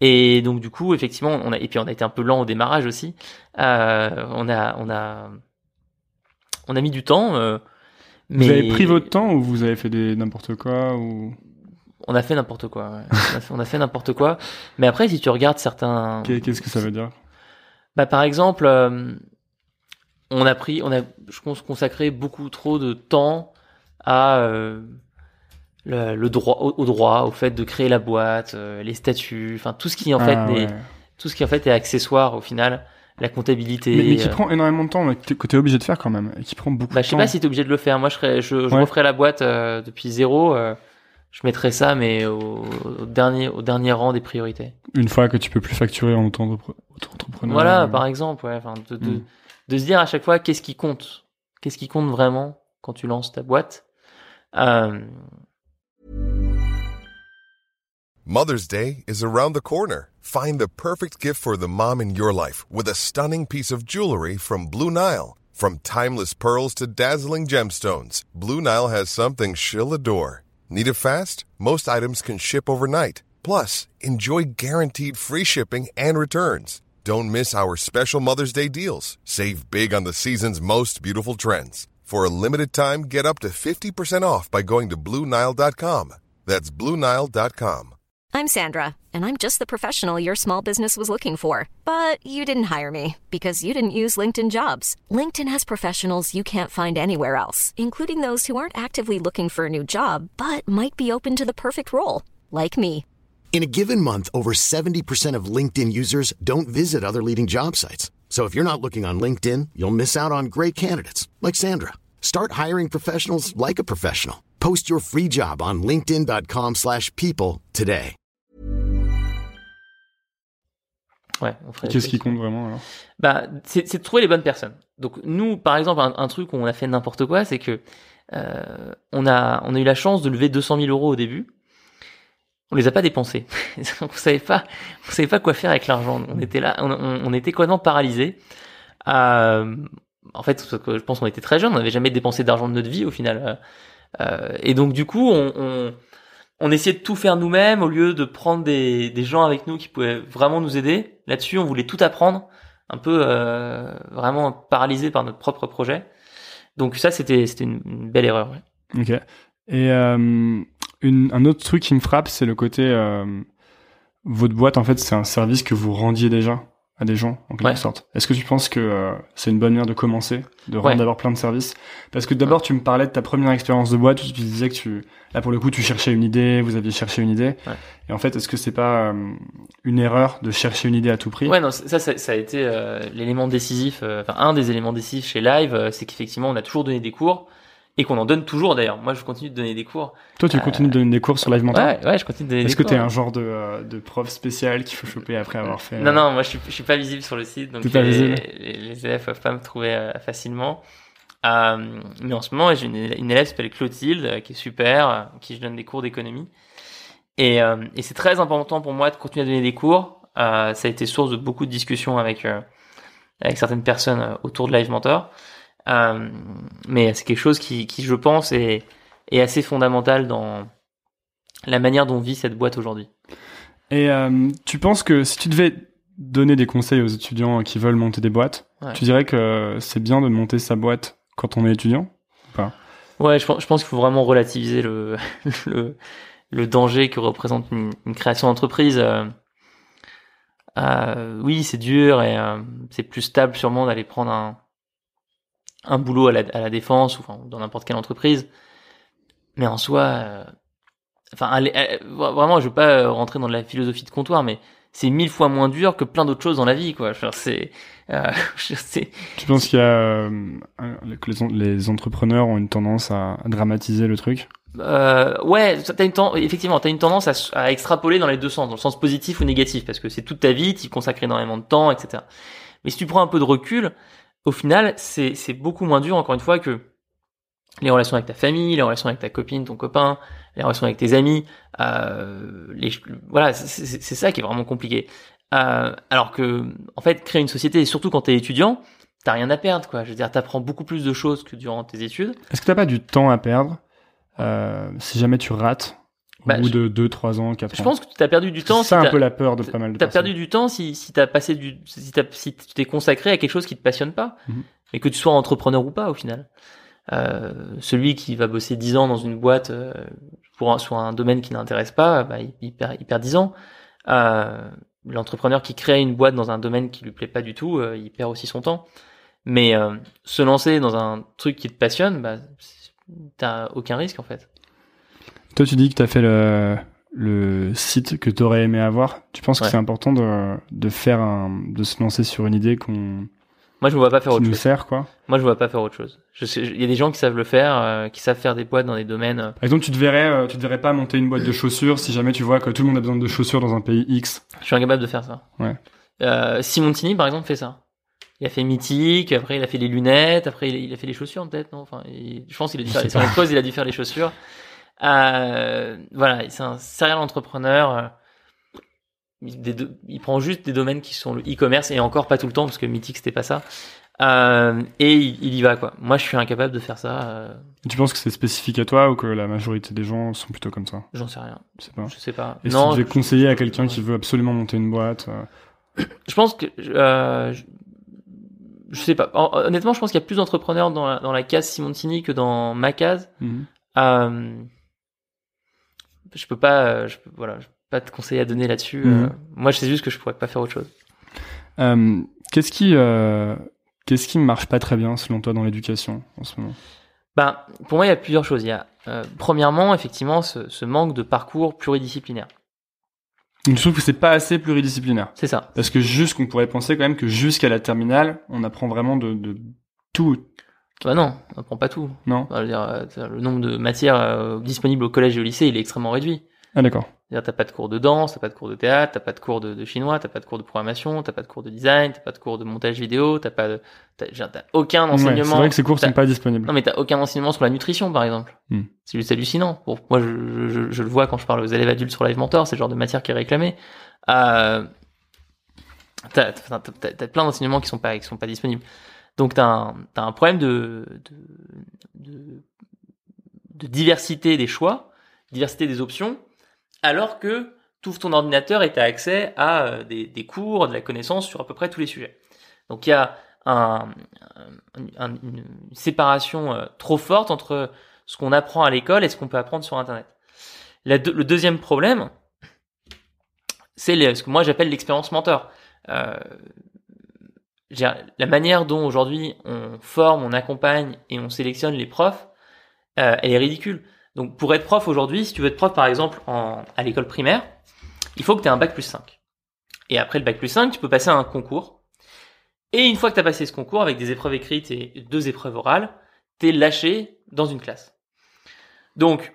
Et donc du coup, effectivement, on a et puis on a été un peu lent au démarrage aussi. On a on a on a mis du temps. Mais... Vous avez pris votre temps ou vous avez fait des n'importe quoi ou? On a fait n'importe quoi. Ouais. on a fait, fait n'importe quoi. Mais après, si tu regardes certains. Qu'est-ce que ça veut dire? Bah par exemple, euh, on a pris, on a, je pense, consacré beaucoup trop de temps à euh, le, le, droit, au, au, droit, au fait de créer la boîte, euh, les statuts, enfin tout ce qui en fait, ah, ouais. est, tout ce qui en fait est accessoire au final, la comptabilité. Mais, mais qui euh... prend énormément de temps, mais que t'es obligé de faire quand même, et qui prend beaucoup bah, de. Je sais pas si t'es obligé de le faire. Moi, je serais, je, je ouais. referais la boîte depuis zéro. Je mettrais ça, mais au, au, dernier, au dernier rang des priorités. Une fois que tu peux plus facturer en auto-entrepreneur. Voilà, par exemple, ouais, enfin, de, de, mm de se dire à chaque fois qu'est-ce qui compte, qu'est-ce qui compte vraiment quand tu lances ta boîte? Euh... Mother's Day is around the corner. Find the perfect gift for the mom in your life with a stunning piece of jewelry from Blue Nile. From timeless pearls to dazzling gemstones, Blue Nile has something she'll adore. Need it fast? Most items can ship overnight. Plus, enjoy guaranteed free shipping and returns. Don't miss our special Mother's Day deals. Save big on the season's most beautiful trends. For a limited time, get up to 50% off by going to BlueNile.com. That's BlueNile.com. I'm Sandra, and I'm just the professional your small business was looking for. But you didn't hire me because you didn't use LinkedIn jobs. LinkedIn has professionals you can't find anywhere else, including those who aren't actively looking for a new job but might be open to the perfect role, like me. In a given month, over 70% of LinkedIn users don't visit other leading job sites. So if you're not looking on LinkedIn, you'll miss out on great candidates like Sandra. Start hiring professionals like a professional. Post your free job on linkedin.com/people slash people today. Ouais, Qu'est-ce qui compte vraiment alors? Bah, c'est c'est de trouver les bonnes personnes. Donc nous, par exemple, un, un truc où on a fait n'importe quoi, c'est que euh, on a on a eu la chance de lever 200 000 euros au début. On les a pas dépensés. on savait pas on savait pas quoi faire avec l'argent. On était là, on, on, on était complètement paralysés. Euh, en fait, je pense qu'on était très jeunes, on n'avait jamais dépensé d'argent de notre vie au final. Euh, et donc du coup, on, on on essayait de tout faire nous-mêmes au lieu de prendre des, des gens avec nous qui pouvaient vraiment nous aider. Là-dessus, on voulait tout apprendre, un peu euh, vraiment paralysé par notre propre projet. Donc ça, c'était c'était une, belle erreur. ouais. Et euh, une, un autre truc qui me frappe, c'est le côté euh, votre boîte en fait, c'est un service que vous rendiez déjà à des gens en quelque Ouais. sorte. Est-ce que tu penses que euh, c'est une bonne manière de commencer, de rendre Ouais. d'abord plein de services? Parce que d'abord tu me parlais de ta première expérience de boîte où tu disais que tu là pour le coup tu cherchais une idée, vous aviez cherché une idée. Ouais. Et en fait, est-ce que c'est pas euh, une erreur de chercher une idée à tout prix? Ouais, non, ça, ça, ça a été euh, l'élément décisif, enfin un des éléments décisifs chez Live, c'est qu'effectivement on a toujours donné des cours et qu'on en donne toujours d'ailleurs. Moi, je continue de donner des cours. Toi, tu continues de donner des cours sur Live Mentor Ouais, ouais, je continue de donner Est-ce des que cours. t'es un genre de, euh, de prof spécial qu'il faut choper après avoir fait Non, euh, non, moi je suis, je suis pas visible sur le site, donc les, les, les élèves peuvent pas me trouver euh, facilement. Euh, mais en ce moment, j'ai une, une élève qui s'appelle Clotilde, euh, qui est super, euh, qui je donne des cours d'économie. Et, euh, et c'est très important pour moi de continuer à donner des cours. Euh, ça a été source de beaucoup de discussions avec euh, avec certaines personnes euh, autour de Live Mentor. Euh, mais c'est quelque chose qui, qui je pense, est, est assez fondamental dans la manière dont vit cette boîte aujourd'hui. Et euh, tu penses que si tu devais donner des conseils aux étudiants qui veulent monter des boîtes, Ouais. tu dirais que c'est bien de monter sa boîte quand on est étudiant Ouais, je pense, je pense qu'il faut vraiment relativiser le, le, le danger que représente une, une création d'entreprise. Euh, euh, oui, c'est dur et euh, c'est plus stable sûrement d'aller prendre un, un boulot à la, à la défense ou enfin, dans n'importe quelle entreprise. Mais en soi, euh, enfin, allez, euh, vraiment, je veux pas euh, rentrer dans la philosophie de comptoir, mais c'est mille fois moins dur que plein d'autres choses dans la vie, quoi. C'est, euh, Tu penses qu'il y a euh, que les, en- les entrepreneurs ont une tendance à, à dramatiser le truc? Euh, ouais, t'as une ten- effectivement, t'as une tendance à, extrapoler dans les deux sens, dans le sens positif ou négatif, parce que c'est toute ta vie, tu y consacres énormément de temps, etc. Mais si tu prends un peu de recul, au final, c'est beaucoup moins dur, encore une fois, que les relations avec ta famille, les relations avec ta copine, ton copain, les relations avec tes amis. Euh, voilà, c'est ça qui est vraiment compliqué. Euh, alors que, en fait, créer une société, surtout quand t'es étudiant, t'as rien à perdre, quoi. Je veux dire, t'apprends beaucoup plus de choses que durant tes études. Est-ce que t'as pas du temps à perdre? Euh, si jamais tu rates au Bah, bout je- de 2, 3 ans, 4 ans Je pense que t'as perdu du temps. C'est un si peu la peur de pas mal de T'as perdu du temps si, si t'as passé du, si, t'as- si tu t'es consacré à quelque chose qui te passionne pas, Mhm. et que tu sois entrepreneur ou pas au final. Euh, celui qui va bosser 10 ans dans une boîte euh, pour un, sur un domaine qui n'intéresse pas, bah, il, il perd, il perd 10 ans. Euh, L'entrepreneur qui crée une boîte dans un domaine qui lui plaît pas du tout, euh, il perd aussi son temps. Mais euh, se lancer dans un truc qui te passionne, bah, t'as aucun risque en fait. Toi, tu dis que t'as fait le, le site que t'aurais aimé avoir. Tu penses que c'est important de, de faire un, de se lancer sur une idée qu'on, Moi, je me vois pas faire autre nous chose. sert, quoi Moi, je vois pas faire autre chose. Il y a des gens qui savent le faire, euh, qui savent faire des boîtes dans des domaines. euh, Par exemple, tu te verrais, euh, tu te verrais pas monter une boîte de chaussures si jamais tu vois que tout le monde a besoin de chaussures dans un pays X. Je suis incapable de faire ça. Ouais. Euh, Simontini, par exemple, fait ça. Il a fait Mythique, après il a fait les lunettes, après il a, fait les chaussures peut-être, non? Enfin, il- je pense qu'il a dû faire les il a dû faire les chaussures. Euh, voilà, c'est un serial entrepreneur. euh, il, des deux- il prend juste des domaines qui sont le e-commerce et encore pas tout le temps parce que Mythic c'était pas ça. Euh, et il, il y va quoi. Moi je suis incapable de faire ça. euh, Tu penses que c'est spécifique à toi ou que la majorité des gens sont plutôt comme ça? J'en sais rien. Je sais pas. Je sais pas. Et si non, tu devais je- conseiller à quelqu'un qui veut absolument monter une boîte euh, je pense que euh, je, je sais pas. Hon- Honnêtement, je pense qu'il y a plus d'entrepreneurs dans la, dans la case Simontini que dans ma case. mhm. Je peux pas, euh, je voilà, je peux pas te conseiller à donner là-dessus. Mhm. euh, moi, je sais juste que je pourrais pas faire autre chose. Euh, Qu'est-ce qui, euh, qu'est-ce qui marche pas très bien selon toi dans l'éducation en ce moment? Ben, pour moi, il y a plusieurs choses. Il y a, premièrement, effectivement, ce, ce manque de parcours pluridisciplinaire. Je trouve que c'est pas assez pluridisciplinaire. C'est ça. Parce que juste qu'on pourrait penser quand même que jusqu'à la terminale, on apprend vraiment de, de tout, Bah non, on apprend pas tout. non Enfin, je veux dire, euh, le nombre de matières euh, disponibles au collège et au lycée, il est extrêmement réduit. Ah d'accord. C'est-à-dire, t'as pas de cours de danse, t'as pas de cours de théâtre, t'as pas de cours de, de chinois, t'as pas de cours de programmation, t'as pas de cours de design, t'as pas de cours de montage vidéo, t'as pas de, t'as, t'as aucun Ouais, enseignement. c'est vrai que ces cours t'as- sont pas disponibles. Non, mais t'as aucun enseignement sur la nutrition, par exemple. Hmm. C'est juste hallucinant. Pour moi, je, je, je le vois quand je parle aux élèves adultes sur Live Mentor, c'est le genre de matière qui est réclamée. Euh, t'as, t'as, t'as- t'as plein d'enseignements qui sont pas, qui sont pas disponibles. Donc t'as un, t'as un problème de, diversité des choix, diversité des options, alors que tu ouvres ton ordinateur et tu as accès à euh, des, cours, de la connaissance sur à peu près tous les sujets. Donc il y a un, un- un- une séparation euh, trop forte entre ce qu'on apprend à l'école et ce qu'on peut apprendre sur Internet. Le deuxième problème, c'est ce que moi j'appelle l'expérience mentor. Euh, la manière dont aujourd'hui on forme, on accompagne et on sélectionne les profs, euh, elle est ridicule. Donc pour être prof aujourd'hui, si tu veux être prof par exemple en, à l'école primaire, il faut que tu aies un bac plus 5. Et après le bac plus 5, tu peux passer à un concours. Et une fois que tu as passé ce concours avec des épreuves écrites et deux épreuves orales, tu es lâché dans une classe. Donc,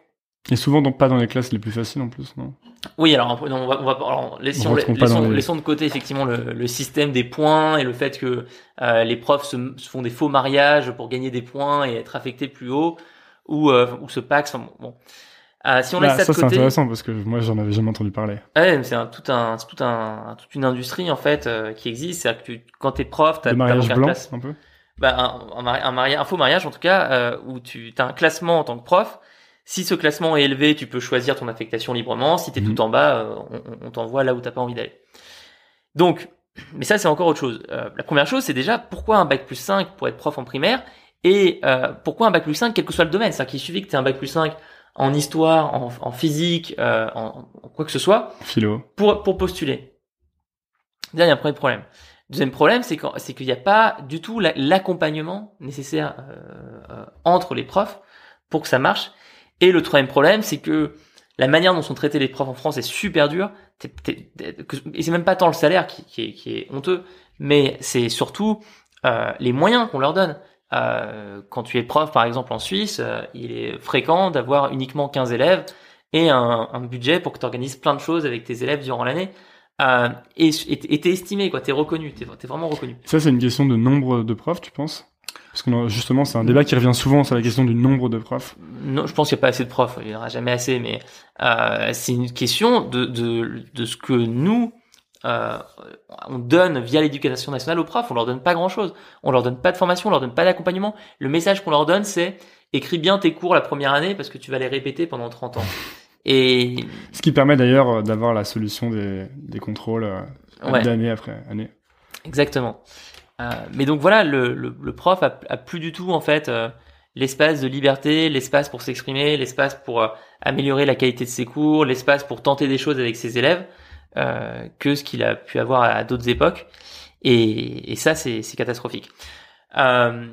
Et souvent donc pas dans les classes les plus faciles en plus, non? Oui, alors, on va, on va alors, laissons, On laissons- dans les- laissons de côté effectivement le, le système des points et le fait que euh, les profs se, se font des faux mariages pour gagner des points et être affectés plus haut ou, euh, ou se paxent. enfin, bon. Euh, si on laisse Bah, ça ça de c'est côté, intéressant parce que moi j'en avais jamais entendu parler. Ouais, mais c'est un, tout un, c'est tout un, toute une industrie en fait euh, qui existe. C'est-à-dire que tu, quand t'es prof, t'as Le mariage blanc classe- un peu? Bah, un, un, mari- un, mari- un faux mariage en tout cas, euh, où tu as un classement en tant que prof. Si ce classement est élevé, tu peux choisir ton affectation librement. Si t'es Mhm. tout en bas, euh, on, t'envoie là où t'as pas envie d'aller. Donc, mais ça c'est encore autre chose. Euh, la première chose, c'est déjà pourquoi un bac plus 5 pour être prof en primaire et euh, pourquoi un bac plus 5 quel que soit le domaine. C'est-à-dire qu'il suffit que tu aies un bac plus 5 en histoire, en, en physique, euh, en, en quoi que ce soit, Philo. pour, pour postuler. Là, il y a un premier problème. Deuxième problème, c'est qu'en- c'est qu'il n'y a pas du tout la- l'accompagnement nécessaire euh, euh, entre les profs pour que ça marche. Et le troisième problème, c'est que la manière dont sont traités les profs en France est super dure. Et c'est même pas tant le salaire qui, est, honteux, mais c'est surtout euh, les moyens qu'on leur donne. Euh, quand tu es prof, par exemple en Suisse, euh, il est fréquent d'avoir uniquement 15 élèves et un, budget pour que tu organises plein de choses avec tes élèves durant l'année. Et et- et t'es estimé, quoi, t'es reconnu, t'es t'es vraiment reconnu. Ça c'est une question de nombre de profs, tu penses? Parce que justement c'est un débat qui revient souvent sur la question du nombre de profs. Non, je pense qu'il n'y a pas assez de profs, il n'y en aura jamais assez, mais euh, c'est une question de, de, de ce que nous, euh, on donne via l'éducation nationale aux profs, on leur donne pas grand-chose, on leur donne pas de formation, on leur donne pas d'accompagnement. Le message qu'on leur donne, c'est écris bien tes cours la première année parce que tu vas les répéter pendant 30 ans. Et Ce qui permet d'ailleurs d'avoir la solution des, des contrôles euh, Ouais. d'année après année. Exactement. Euh, mais donc voilà, le, le, le prof a, a plus du tout en fait euh, l'espace de liberté, l'espace pour s'exprimer, l'espace pour euh, améliorer la qualité de ses cours, l'espace pour tenter des choses avec ses élèves que ce qu'il a pu avoir à, d'autres époques. Et, et ça, c'est catastrophique. Euh,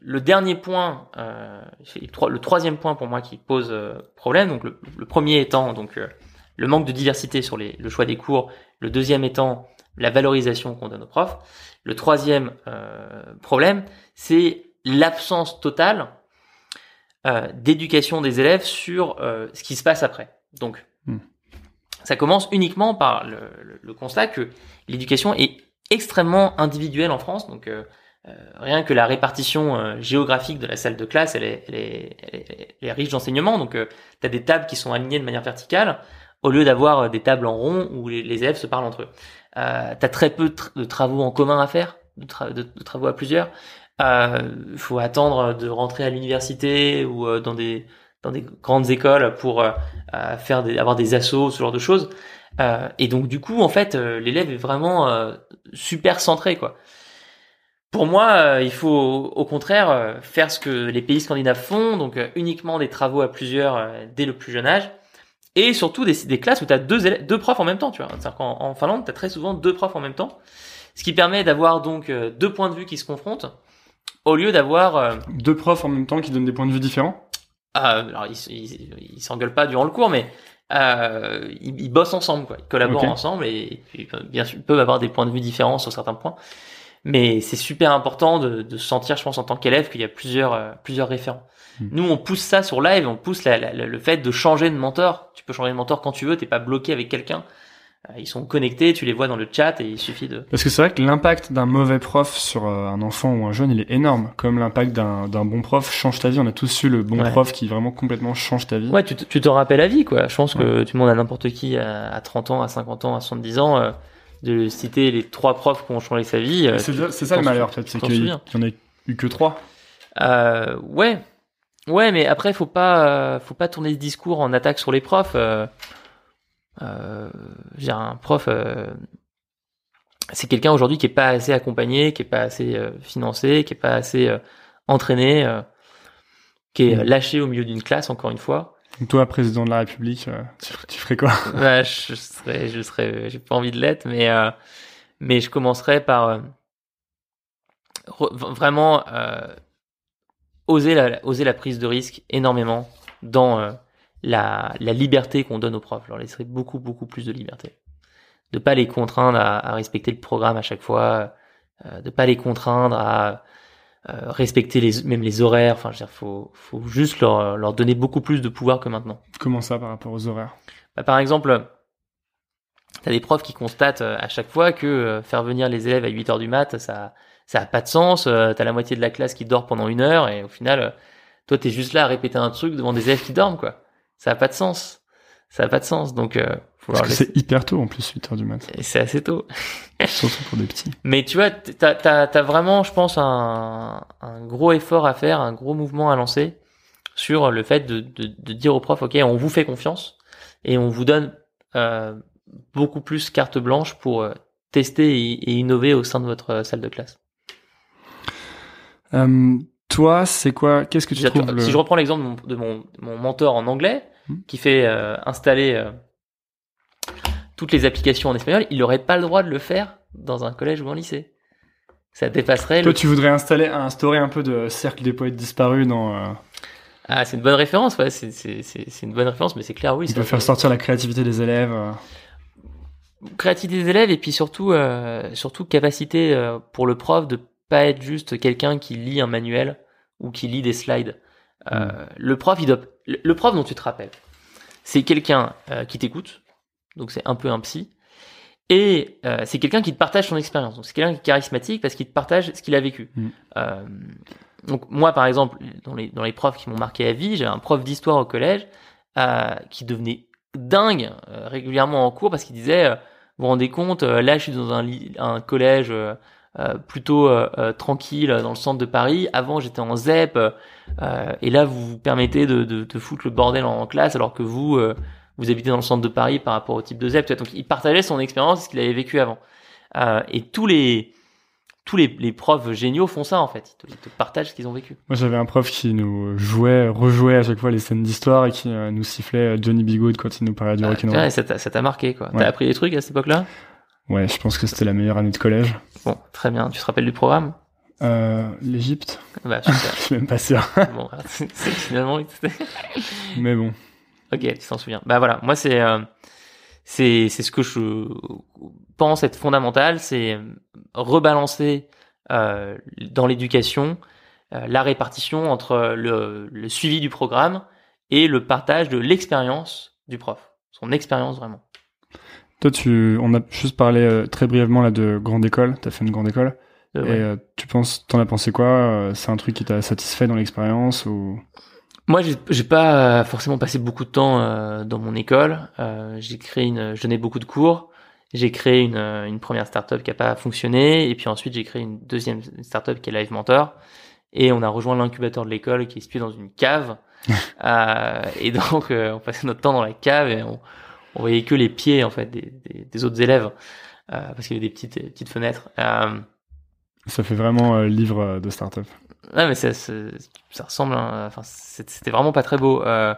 le dernier point, euh, le tro- le troisième point pour moi qui pose problème, donc le, le premier étant donc le manque de diversité sur les, le choix des cours, le deuxième étant la valorisation qu'on donne aux profs. Le troisième euh, problème, c'est l'absence totale euh, d'éducation des élèves sur euh, ce qui se passe après. Donc, Hmm. ça commence uniquement par le, le- le constat que l'éducation est extrêmement individuelle en France. Donc, euh, rien que la répartition euh, géographique de la salle de classe, elle est, elle est, elle est, elle est riche d'enseignement. Donc, tu as des tables qui sont alignées de manière verticale, au lieu d'avoir des tables en rond où les, élèves se parlent entre eux. Euh, tu as très peu de, tra- de travaux en commun à faire, de, tra- de- de travaux à plusieurs. Il faut attendre de rentrer à l'université ou euh, dans des dans des grandes écoles pour euh, euh, faire des, avoir des assos, ce genre de choses. Euh, et donc du coup, en fait, euh, l'élève est vraiment euh, super centré, quoi. Pour moi, euh, il faut au, contraire euh, faire ce que les pays scandinaves font, donc euh, uniquement des travaux à plusieurs euh, dès le plus jeune âge, et surtout des, des classes où tu as deux, élèves- deux profs en même temps, tu vois. C'est-à-dire qu'en en Finlande, tu as très souvent deux profs en même temps, ce qui permet d'avoir donc euh, deux points de vue qui se confrontent, au lieu d'avoir euh, Deux profs en même temps qui donnent des points de vue différents? euh, alors ils s'engueulent pas durant le cours, mais euh, ils, ils bossent ensemble, quoi. Ils collaborent ensemble et, puis bien sûr ils peuvent avoir des points de vue différents sur certains points. Mais c'est super important de, de se sentir, je pense, en tant qu'élève, qu'il y a plusieurs euh, plusieurs référents. Hmm. Nous, on pousse ça sur live, on pousse la- la- la- le fait de changer de mentor. Tu peux changer de mentor quand tu veux, t'es pas bloqué avec quelqu'un. Euh, Ils sont connectés, tu les vois dans le chat et il suffit de. Parce que c'est vrai que l'impact d'un mauvais prof sur euh, un enfant ou un jeune, il est énorme. Comme l'impact d'un bon prof change ta vie. On a tous eu le bon Ouais. prof qui vraiment complètement change ta vie. Ouais, tu te- tu t'en rappelles à vie, quoi. Je pense que tu demandes à n'importe qui à, à 30 ans, à 50 ans, à 70 ans, euh, de citer les trois profs qui ont changé sa vie. euh, c'est ça le malheur, peut-être, c'est qu'il y souviens. en a eu que trois. Euh, ouais, ouais, mais après, faut pas, euh, faut pas tourner ce discours en attaque sur les profs. Euh, j'ai un prof, c'est quelqu'un aujourd'hui qui est pas assez accompagné, qui est pas assez financé, qui est pas assez entraîné, qui est Mm. lâché au milieu d'une classe, encore une fois. Toi, président de la République, euh, tu, ferais quoi? Je serais, je serais, j'ai pas envie de l'être, mais euh, mais je commencerai par euh, vraiment oser la, oser la prise de risque énormément dans la, la liberté qu'on donne aux profs. Je leur laisserai beaucoup beaucoup plus de liberté, de pas les contraindre à, à respecter le programme à chaque fois, de pas les contraindre à euh, respecter les même les horaires. Enfin, je veux dire, faut faut juste leur leur donner beaucoup plus de pouvoir que maintenant. Comment ça par rapport aux horaires? Bah, par exemple, t'as des profs qui constatent euh, à chaque fois que euh, faire venir les élèves à 8 heures du mat, ça ça a pas de sens. T'as la moitié de la classe qui dort pendant une heure et au final, toi t'es juste là à répéter un truc devant des élèves qui dorment quoi. Ça a pas de sens. Ça a pas de sens. Donc euh, Parce que c'est hyper tôt en plus, 8 heures du mat. et c'est assez tôt. Surtout pour des petits. Mais tu vois, t'as t'as t'as vraiment, je pense, un un gros effort à faire, un gros mouvement à lancer sur le fait de de, de dire aux profs, ok, on vous fait confiance et on vous donne euh, beaucoup plus carte blanche pour euh, tester et, et innover au sein de votre euh, salle de classe. Euh, toi, c'est quoi Qu'est-ce que tu trouves le... Si je reprends l'exemple de mon, de mon, mon mentor en anglais, Hmm. qui fait euh, installer euh, toutes les applications en espagnol, il n'aurait pas le droit de le faire dans un collège ou un lycée. Ça dépasserait Toi, le tu voudrais installer, instaurer un peu de cercle des poètes disparus dans. euh, Ah, c'est une bonne référence, ouais, c'est, une bonne référence, mais c'est clair, oui. on ça peut faire sortir la créativité des élèves. euh. Créativité des élèves et puis surtout, euh, surtout capacité pour le prof de pas être juste quelqu'un qui lit un manuel ou qui lit des slides. Euh, Le prof, il doit, le, prof dont tu te rappelles, c'est quelqu'un qui t'écoute, donc c'est un peu un psy, et euh, c'est quelqu'un qui te partage son expérience. Donc c'est quelqu'un qui est charismatique parce qu'il te partage ce qu'il a vécu. Mm. Euh, donc moi, par exemple, dans les dans les profs qui m'ont marqué à vie, j'ai un prof d'histoire au collège euh, qui devenait dingue euh, régulièrement en cours parce qu'il disait, euh, vous vous rendez compte, euh, là je suis dans un, un collège euh, euh, plutôt tranquille dans le centre de Paris. Avant j'étais en ZEP euh, et là vous vous permettez de, de, de foutre le bordel en, classe alors que vous euh, vous habitez dans le centre de Paris par rapport au type de ZEP. Donc il partageait son expérience, ce qu'il avait vécu avant. Euh, et tous les tous les, les profs géniaux font ça en fait. Ils te, ils te partagent ce qu'ils ont vécu. Moi, j'avais un prof qui nous jouait, rejouait à chaque fois les scènes d'histoire et qui euh, nous sifflait euh, Johnny Bigood quand il nous parlait du Ah, rock'n'roll. ouais, ça t'a marqué quoi. Ouais. T'as appris des trucs à cette époque-là? Ouais, je pense que c'était la meilleure année de collège. Bon, très bien. Tu te rappelles du programme? Euh, L'Égypte, Bah je suis même pas sûr. bon, finalement. Mais bon. Ok, tu t'en souviens. Bah voilà, moi c'est euh, c'est c'est ce que je pense être fondamental, c'est rebalancer euh, dans l'éducation euh, la répartition entre le, le suivi du programme et le partage de l'expérience du prof, son expérience vraiment. Toi, tu, on a juste parlé euh, très brièvement là de grande école. T'as fait une grande école. Et euh, tu penses, t'en as pensé quoi? Euh, C'est un truc qui t'a satisfait dans l'expérience ou? Moi, j'ai, pas forcément passé beaucoup de temps euh, dans mon école. j'ai créé une, je donnais beaucoup de cours. J'ai créé une, une première startup qui a pas fonctionné, et puis ensuite j'ai créé une deuxième startup qui est Live Mentor, et on a rejoint l'incubateur de l'école qui est situé dans une cave. et donc on passait notre temps dans la cave et on, on voyait que les pieds en fait des, des, des autres élèves parce qu'il y avait des petites petites fenêtres. Ça fait vraiment euh, livre euh, de start-up. Ouais, mais ça, ça, ressemble. Enfin, c'était vraiment pas très beau. Euh,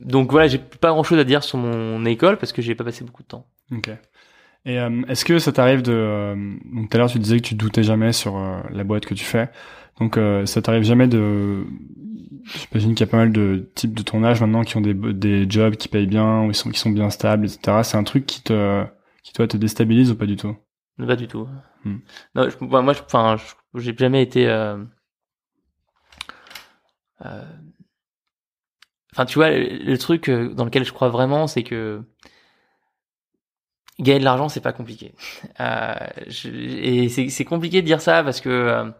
donc voilà, j'ai pas grand chose à dire sur mon école parce que j'ai pas passé beaucoup de temps. Ok. Et est-ce que ça t'arrive de donc tout à l'heure tu disais que tu doutais jamais sur la boîte que tu fais. Donc ça t'arrive jamais de j'imagine qu'il y a pas mal de types de ton âge maintenant qui ont des des jobs qui payent bien ou ils sont qui sont bien stables etc. C'est un truc qui te qui toi te déstabilise ou pas du tout? Pas du tout. Hmm. Non, je, moi, je, enfin, j'ai jamais été. Euh, enfin, tu vois, le, truc euh, dans lequel je crois vraiment, c'est que gagner de l'argent, c'est pas compliqué. Euh, et c'est compliqué de dire ça parce que,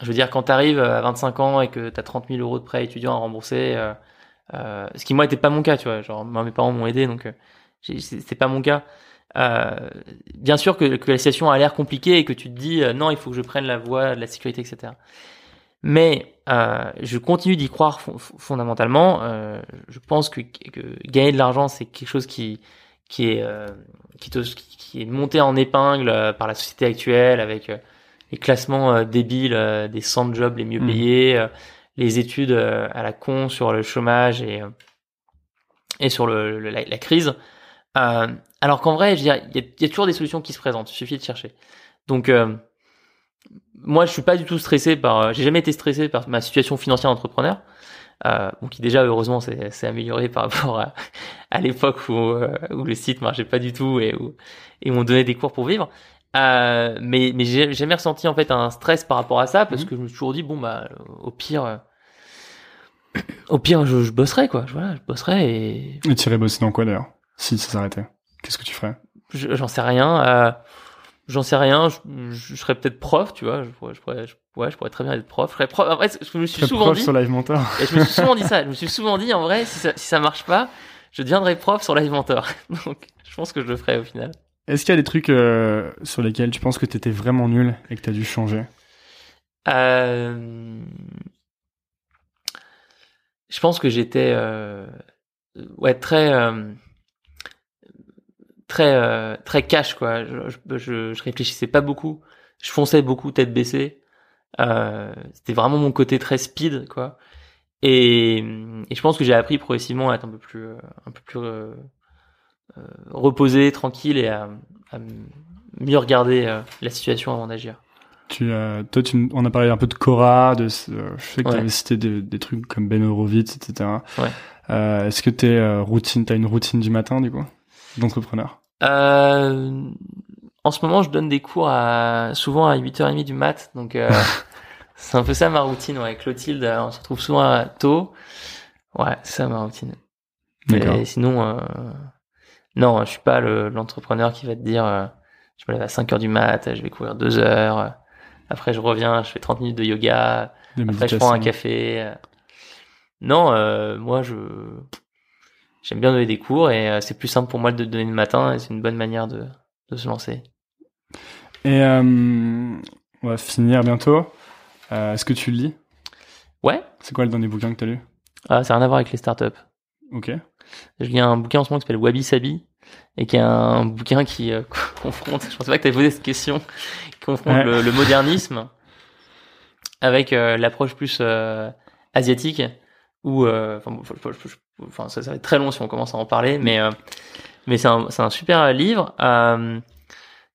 je veux dire, quand tu arrives à 25 ans et que tu as 30 000 euros de prêt étudiant à rembourser, ce qui moi était pas mon cas, tu vois. Genre, moi, mes parents m'ont aidé, donc c'est pas mon cas. Euh, bien sûr que, que, la situation a l'air compliquée et que tu te dis euh, non, il faut que je prenne la voie de la sécurité, etc. Mais euh, je continue d'y croire fondamentalement. Euh, je pense que, que gagner de l'argent, c'est quelque chose qui qui est euh, qui, te, qui, est monté en épingle par la société actuelle avec les classements débiles des 100 jobs les mieux mmh. payés, les études à la con sur le chômage et et sur le, la, la, crise. Euh, alors qu'en vrai, il y, a, toujours des solutions qui se présentent. Il suffit de chercher. Donc, euh, moi, je suis pas du tout stressé par. Euh, j'ai jamais été stressé par ma situation financière d'entrepreneur. Euh, qui déjà heureusement s'est amélioré par rapport à, à l'époque où, où le site marchait pas du tout et où et on donnait des cours pour vivre. Euh, mais mais j'ai jamais ressenti en fait un stress par rapport à ça parce mhm. que je me suis toujours dit bon bah au pire au pire je, je bosserai quoi voilà je bosserai et et tu irais bosser dans quoi d'ailleurs? Si ça s'arrêtait Qu'est-ce que tu ferais? J'en sais rien. Euh, J'en sais rien. Je, je serais peut-être prof, tu vois. Je pourrais, je pourrais, ouais, je pourrais très bien être prof. Je serais prof. En je me suis souvent prof dit. sur Live Mentor. je me suis souvent dit ça. Je me suis souvent dit, en vrai, si ça, si ça marche pas, je deviendrai prof sur Live Mentor. Donc, je pense que je le ferai au final. Est-ce qu'il y a des trucs euh, sur lesquels tu penses que tu étais vraiment nul et que tu as dû changer? Euh... Je pense que j'étais ouais très très euh, très cash quoi. Je, je, je, réfléchissais pas beaucoup, je fonçais beaucoup tête baissée. Euh, c'était vraiment mon côté très speed quoi. Et, et je pense que j'ai appris progressivement à être un peu plus euh, un peu plus euh, euh, reposé, tranquille et à, à mieux regarder la situation avant d'agir. Tu, euh, toi, tu, on a parlé un peu de Cora, de, je sais que tu avais cité des, des, trucs comme Ben Horowitz, etc. Ouais. Euh, Est-ce que t'es routine, t'as une routine du matin du coup? D'entrepreneur euh, En ce moment, je donne des cours à, souvent à 8h30 du mat, donc euh, c'est un peu ça ma routine. Ouais, Clotilde, on se retrouve souvent tôt. Ouais, c'est ça ma routine. Sinon, euh, non, je suis pas l'entrepreneur qui va te dire, euh, je me lève à 5h du mat, je vais courir 2 heures, après je reviens, je fais 30 minutes de yoga, après je prends un café. Non, euh, moi je j'aime bien donner des cours et euh, c'est plus simple pour moi de donner le matin et c'est une bonne manière de, de se lancer. Et euh, on va finir bientôt. Euh, Est-ce que tu lis? Ouais. C'est quoi le dernier bouquin que tu as lu? Ah, Ça n'a rien à voir avec les startups. Ok. Je lis un bouquin en ce moment qui s'appelle Wabi Sabi et qui est un bouquin qui euh, confronte, je pensais pas que tu avais posé cette question, qui confronte le, le, modernisme avec euh, l'approche plus asiatique ou enfin, enfin ça, ça, va être très long si on commence à en parler, mais euh, mais c'est un, un super livre. Euh,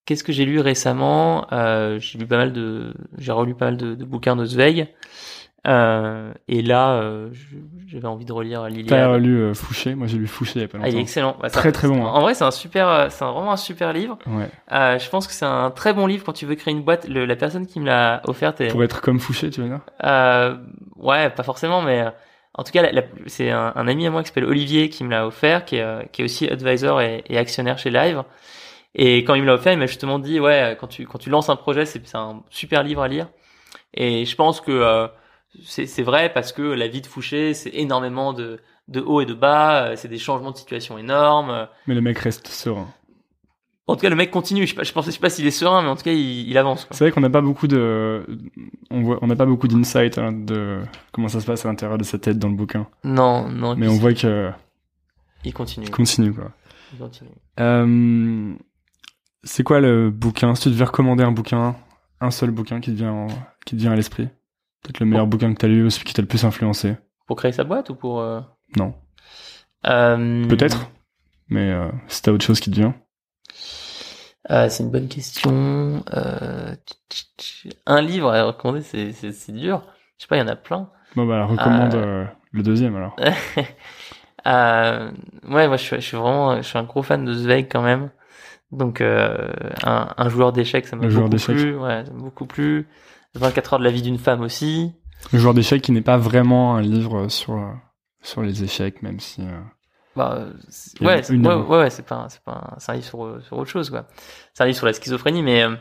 Qu'est-ce que j'ai lu récemment? Euh, J'ai lu pas mal de, j'ai relu pas mal de, de bouquins de Zweig. Euh, et là, euh, j'avais envie de relire L'Iliade. T'as lu euh, Fouché? Moi, j'ai lu Fouché il y a pas longtemps. Ah, il est excellent. Bah, très très bon. Hein. En vrai, c'est un super, c'est vraiment un super livre. Ouais. Euh, je pense que c'est un très bon livre quand tu veux créer une boîte. Le, la personne qui me l'a offerte est... Pour être comme Fouché, tu veux dire? Euh, Ouais, pas forcément, mais en tout cas, c'est un, ami à moi qui s'appelle Olivier qui me l'a offert, qui est, est aussi advisor et, actionnaire chez Live. Et quand il me l'a offert, il m'a justement dit, ouais, quand tu quand tu lances un projet, c'est un super livre à lire. Et je pense que euh, c'est vrai parce que la vie de Fouché, c'est énormément de de haut et de bas, euh, c'est des changements de situation énormes. Mais le mec reste serein. En tout cas, le mec continue. Je je je sais pas s'il est serein, mais en tout cas, il, il avance. C'est vrai qu'on n'a pas beaucoup de, on voit, on n'a pas beaucoup d'insight hein, de comment ça se passe à l'intérieur de sa tête dans le bouquin. Non, non. Mais on voit que il continue. il continue quoi. Il continue. Euh, c'est quoi le bouquin? Si tu devais recommander un bouquin, un seul bouquin qui te vient, en- qui te vient à l'esprit, peut-être le meilleur bouquin que t'as lu, ou celui qui t'a le plus influencé. Pour créer sa boîte ou pour euh, Non, euh, peut-être. Mais si t'as autre chose qui te vient. Euh, c'est une bonne question. Euh. Un livre à recommander, c'est dur. Je sais pas, il y en a plein. Bon bah recommande Euh. euh, le deuxième alors. euh, ouais, moi je suis, je suis vraiment, je suis un gros fan de Zweig quand même. Donc un, un joueur d'échecs, ça m'a beaucoup d'échecs. plu. Ouais, ça m'a beaucoup plu. 24 heures de la vie d'une femme aussi. Le joueur d'échecs qui n'est pas vraiment un livre sur sur les échecs, même si. Bah, c'est- ouais, c'est- ouais, œuvre. ouais, ouais, c'est pas, un- c'est pas, un- c'est un livre sur, sur autre chose, quoi. C'est un livre sur la schizophrénie, mais euh,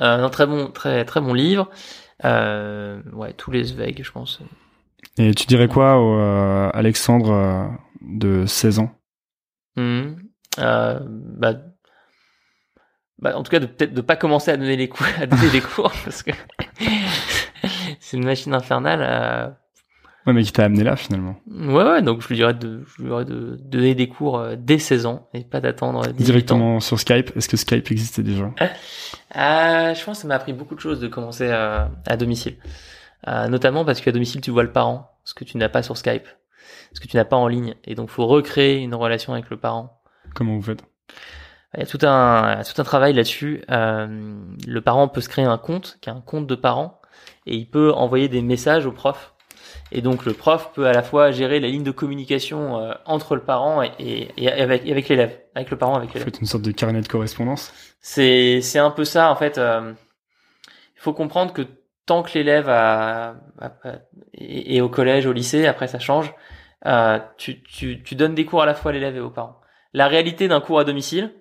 euh, un très bon, très, très bon livre. Euh, ouais, tous les Zweig, je pense. Et tu dirais quoi au euh, Alexandre de 16 ans? Euh, bah, bah, en tout cas, de peut-être de pas commencer à donner les cours, à donner des cours, parce que c'est une machine infernale. Ouais, mais qui t'a amené là finalement. Ouais, ouais, donc je lui dirais de, je lui dirais de, donner des cours euh, dès 16 ans et pas d'attendre 18 ans. Directement sur Skype. Est-ce que Skype existait déjà? Euh, je pense que ça m'a appris beaucoup de choses de commencer à, à domicile. Euh, notamment parce qu'à domicile, tu vois le parent, ce que tu n'as pas sur Skype, ce que tu n'as pas en ligne. Et donc, faut recréer une relation avec le parent. Comment vous faites? Il y a tout un, tout un travail là-dessus. Euh, le parent peut se créer un compte, qui est un compte de parent, et il peut envoyer des messages au prof. Et donc, le prof peut à la fois gérer la ligne de communication euh, entre le parent et, et, avec, et avec l'élève, avec le parent, avec Vous l'élève. faites une sorte de carnet de correspondance C'est c'est un peu ça en fait. euh, Il faut comprendre que tant que l'élève est au collège, au lycée, après ça change. euh, tu, tu tu donnes des cours à la fois à l'élève et aux parents. La réalité d'un cours à domicile,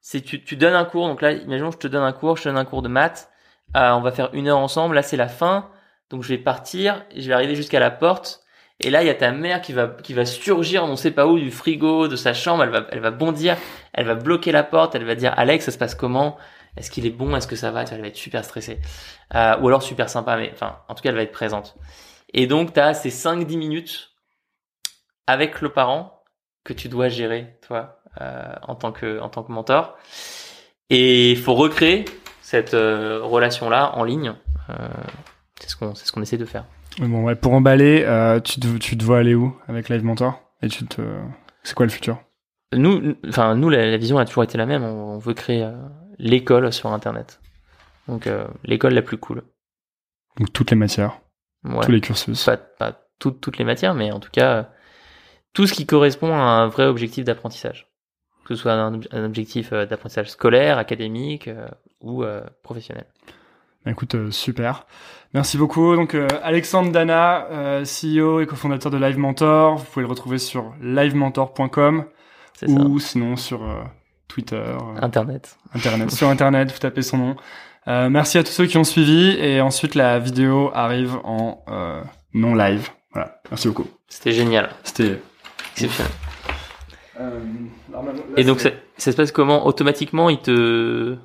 c'est tu tu donnes un cours. Donc là, imaginons je te donne un cours, je te donne un cours de maths. euh, on va faire une heure ensemble. Là c'est la fin. Donc je vais partir, je vais arriver jusqu'à la porte. Et là, il y a ta mère qui va qui va surgir, on sait pas où, du frigo, de sa chambre. Elle va elle va bondir, elle va bloquer la porte. Elle va dire Alex, ça se passe comment? Est-ce qu'il est bon? Est-ce que ça va? Elle va être super stressée, Euh, ou alors super sympa, mais enfin, en tout cas, elle va être présente. Et donc, tu as ces 5-10 minutes avec le parent que tu dois gérer, toi, euh, en tant que en tant que mentor. Et il faut recréer cette euh, relation-là en ligne. C'est ce qu'on ce qu'on essaie de faire. Bon, ouais, pour emballer, euh, tu, te, tu te vois aller où avec Live Mentor Et tu te. C'est quoi le futur? Nous, enfin nous, la, la vision a toujours été la même. On, on veut créer euh, l'école sur Internet. Donc euh, l'école la plus cool. Donc toutes les matières, Ouais. tous les cursus. Pas, pas toutes toutes les matières, mais en tout cas tout ce qui correspond à un vrai objectif d'apprentissage. Que ce soit un, ob- un objectif d'apprentissage scolaire, académique ou professionnel. Écoute, euh, super. Merci beaucoup. Donc euh, Alexandre Dana, euh, CEO et cofondateur de Live Mentor. Vous pouvez le retrouver sur livementor.com C'est ça. ou sinon sur euh, Twitter, euh, Internet. Internet. sur Internet, vous tapez son nom. Euh, merci à tous ceux qui ont suivi et ensuite la vidéo arrive en euh, non live. Voilà. Merci beaucoup. C'était génial. C'était. Exceptionnel. Euh, Et donc ça, ça se passe comment? Automatiquement, il te...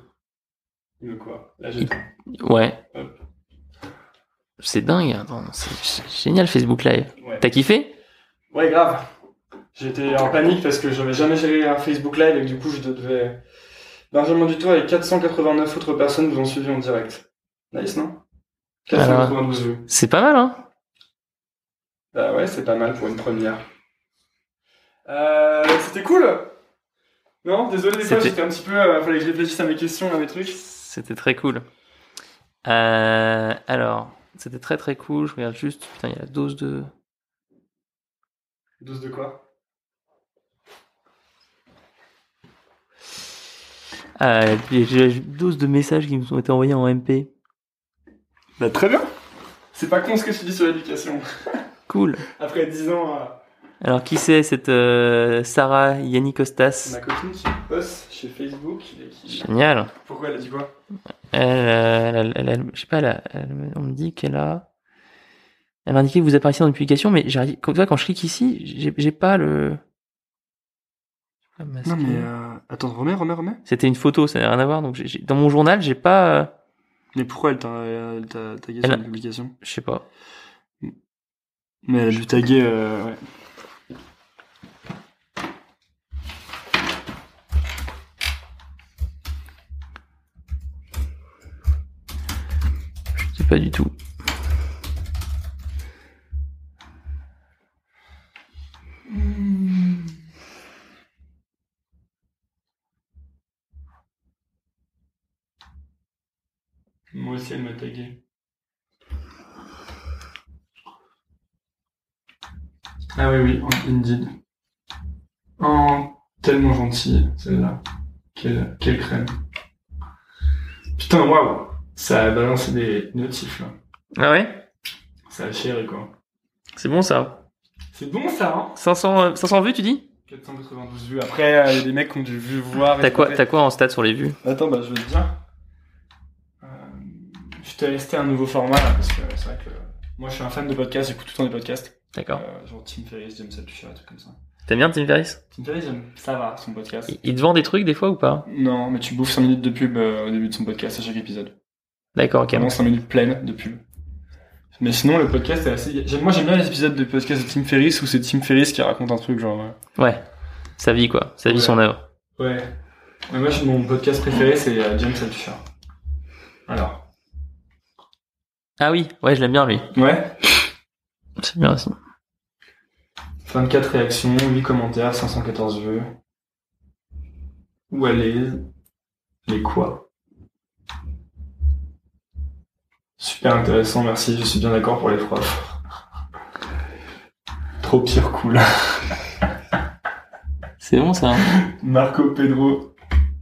Quoi Ouais. Hop. C'est dingue. Attends, c'est génial Facebook Live. Ouais. T'as kiffé? Ouais, grave. J'étais en panique parce que j'avais jamais géré un Facebook Live et que du coup, je devais. Benjamin Dutoit et 489 autres personnes vous ont suivi en direct. Nice, non? 492 vues. C'est pas mal, hein Bah ouais, c'est pas mal pour une première. Euh, c'était cool? Non, désolé, des fois j'étais un petit peu. euh, fallait que je réfléchisse à mes questions, à mes trucs. C'était très cool. Euh, alors, c'était très très cool. Je regarde juste. Putain, il y a la dose de. Dose de quoi? Euh, j'ai une dose de messages qui me ont été envoyés en MP. Bah très bien C'est pas con ce que tu dis sur l'éducation. Cool. Après 10 ans Alors, qui c'est cette euh, Sarah Yanni Costas Ma copine qui bosse chez Facebook et qui... Génial. Pourquoi elle a dit quoi? Elle, euh, elle, elle, elle- je sais pas, elle a- elle- on me dit qu'elle a. Elle m'a indiqué que vous apparaissez dans une publication, mais j'arrive, comme ça, quand je clique ici, j'ai, pas le. Ah. Non mais euh... attends, remets, remets, remets. C'était une photo, ça n'a rien à voir. Donc, dans mon journal, j'ai pas. euh, Mais pourquoi elle t'a tagué sur la publication? Je sais pas. Mais elle a dû taguer, euh, ouais. Pas du tout. Moi aussi elle m'a tagué. Ah oui, oui, Indeed. Oh, tellement gentille, celle-là. Quelle, quelle crème. Putain, waouh Ça a balancé des notifs, là. Ah ouais? Ça a chéri, quoi. C'est bon ça. C'est bon, ça, hein? 500, euh, 500 vues, tu dis? 492 vues. Après, euh, il y a des mecs qui ont dû vu voir. T'as quoi, t'as quoi en stats sur les vues? Attends, bah, je vais te dire. Euh, je t'ai resté un nouveau format, là, parce que c'est vrai que moi, je suis un fan de podcasts, j'écoute tout le temps des podcasts. D'accord. Genre Tim Ferriss, James Altucher, des trucs comme ça. T'aimes bien Tim Ferriss? Tim Ferriss, ça va, son podcast. il, il te vend des trucs des fois ou pas? Non, mais tu bouffes 5 minutes de pub au début de son podcast à chaque épisode. D'accord, ok. Vraiment 5 minutes pleines de pub. Mais sinon, le podcast est assez. Moi, j'aime bien les épisodes de podcast de Tim Ferriss où c'est Tim Ferriss qui raconte un truc, genre. euh, Ouais. Sa vie quoi, sa vie, Ouais. son œuvre. Ouais. Mais moi, mon podcast préféré, c'est euh, James Altucher. Alors. Ah oui, ouais, je l'aime bien lui. Ouais. C'est bien aussi. 24 réactions, 8 commentaires, 514 vues. Où elle est Les quoi? Super intéressant, merci, je suis bien d'accord pour les profs. Trop pire cool. C'est bon ça. hein Marco Pedro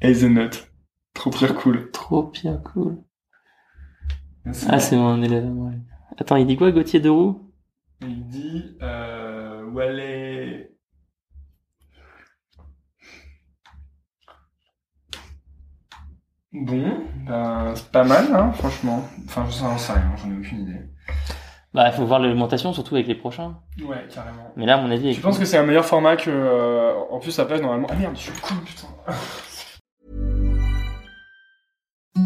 Hazelnut. Trop pire cool. Trop bien cool. Ah, c'est mon élève. ouais. Attends, il dit quoi, Gauthier de Roux Il dit euh, où elle est. Bon, ben c'est pas mal, hein, franchement. Enfin, je sais, sais rien, j'en ai aucune idée. Bah, il faut voir l'augmentation, surtout avec les prochains. Ouais, carrément. Mais là, à mon avis. Je pense que c'est un meilleur format que. euh, en plus, après, normalement. Ah merde, je suis cool, putain.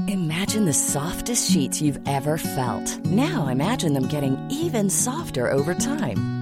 Imagine the softest sheets you've ever felt. Now imagine them getting even softer over time.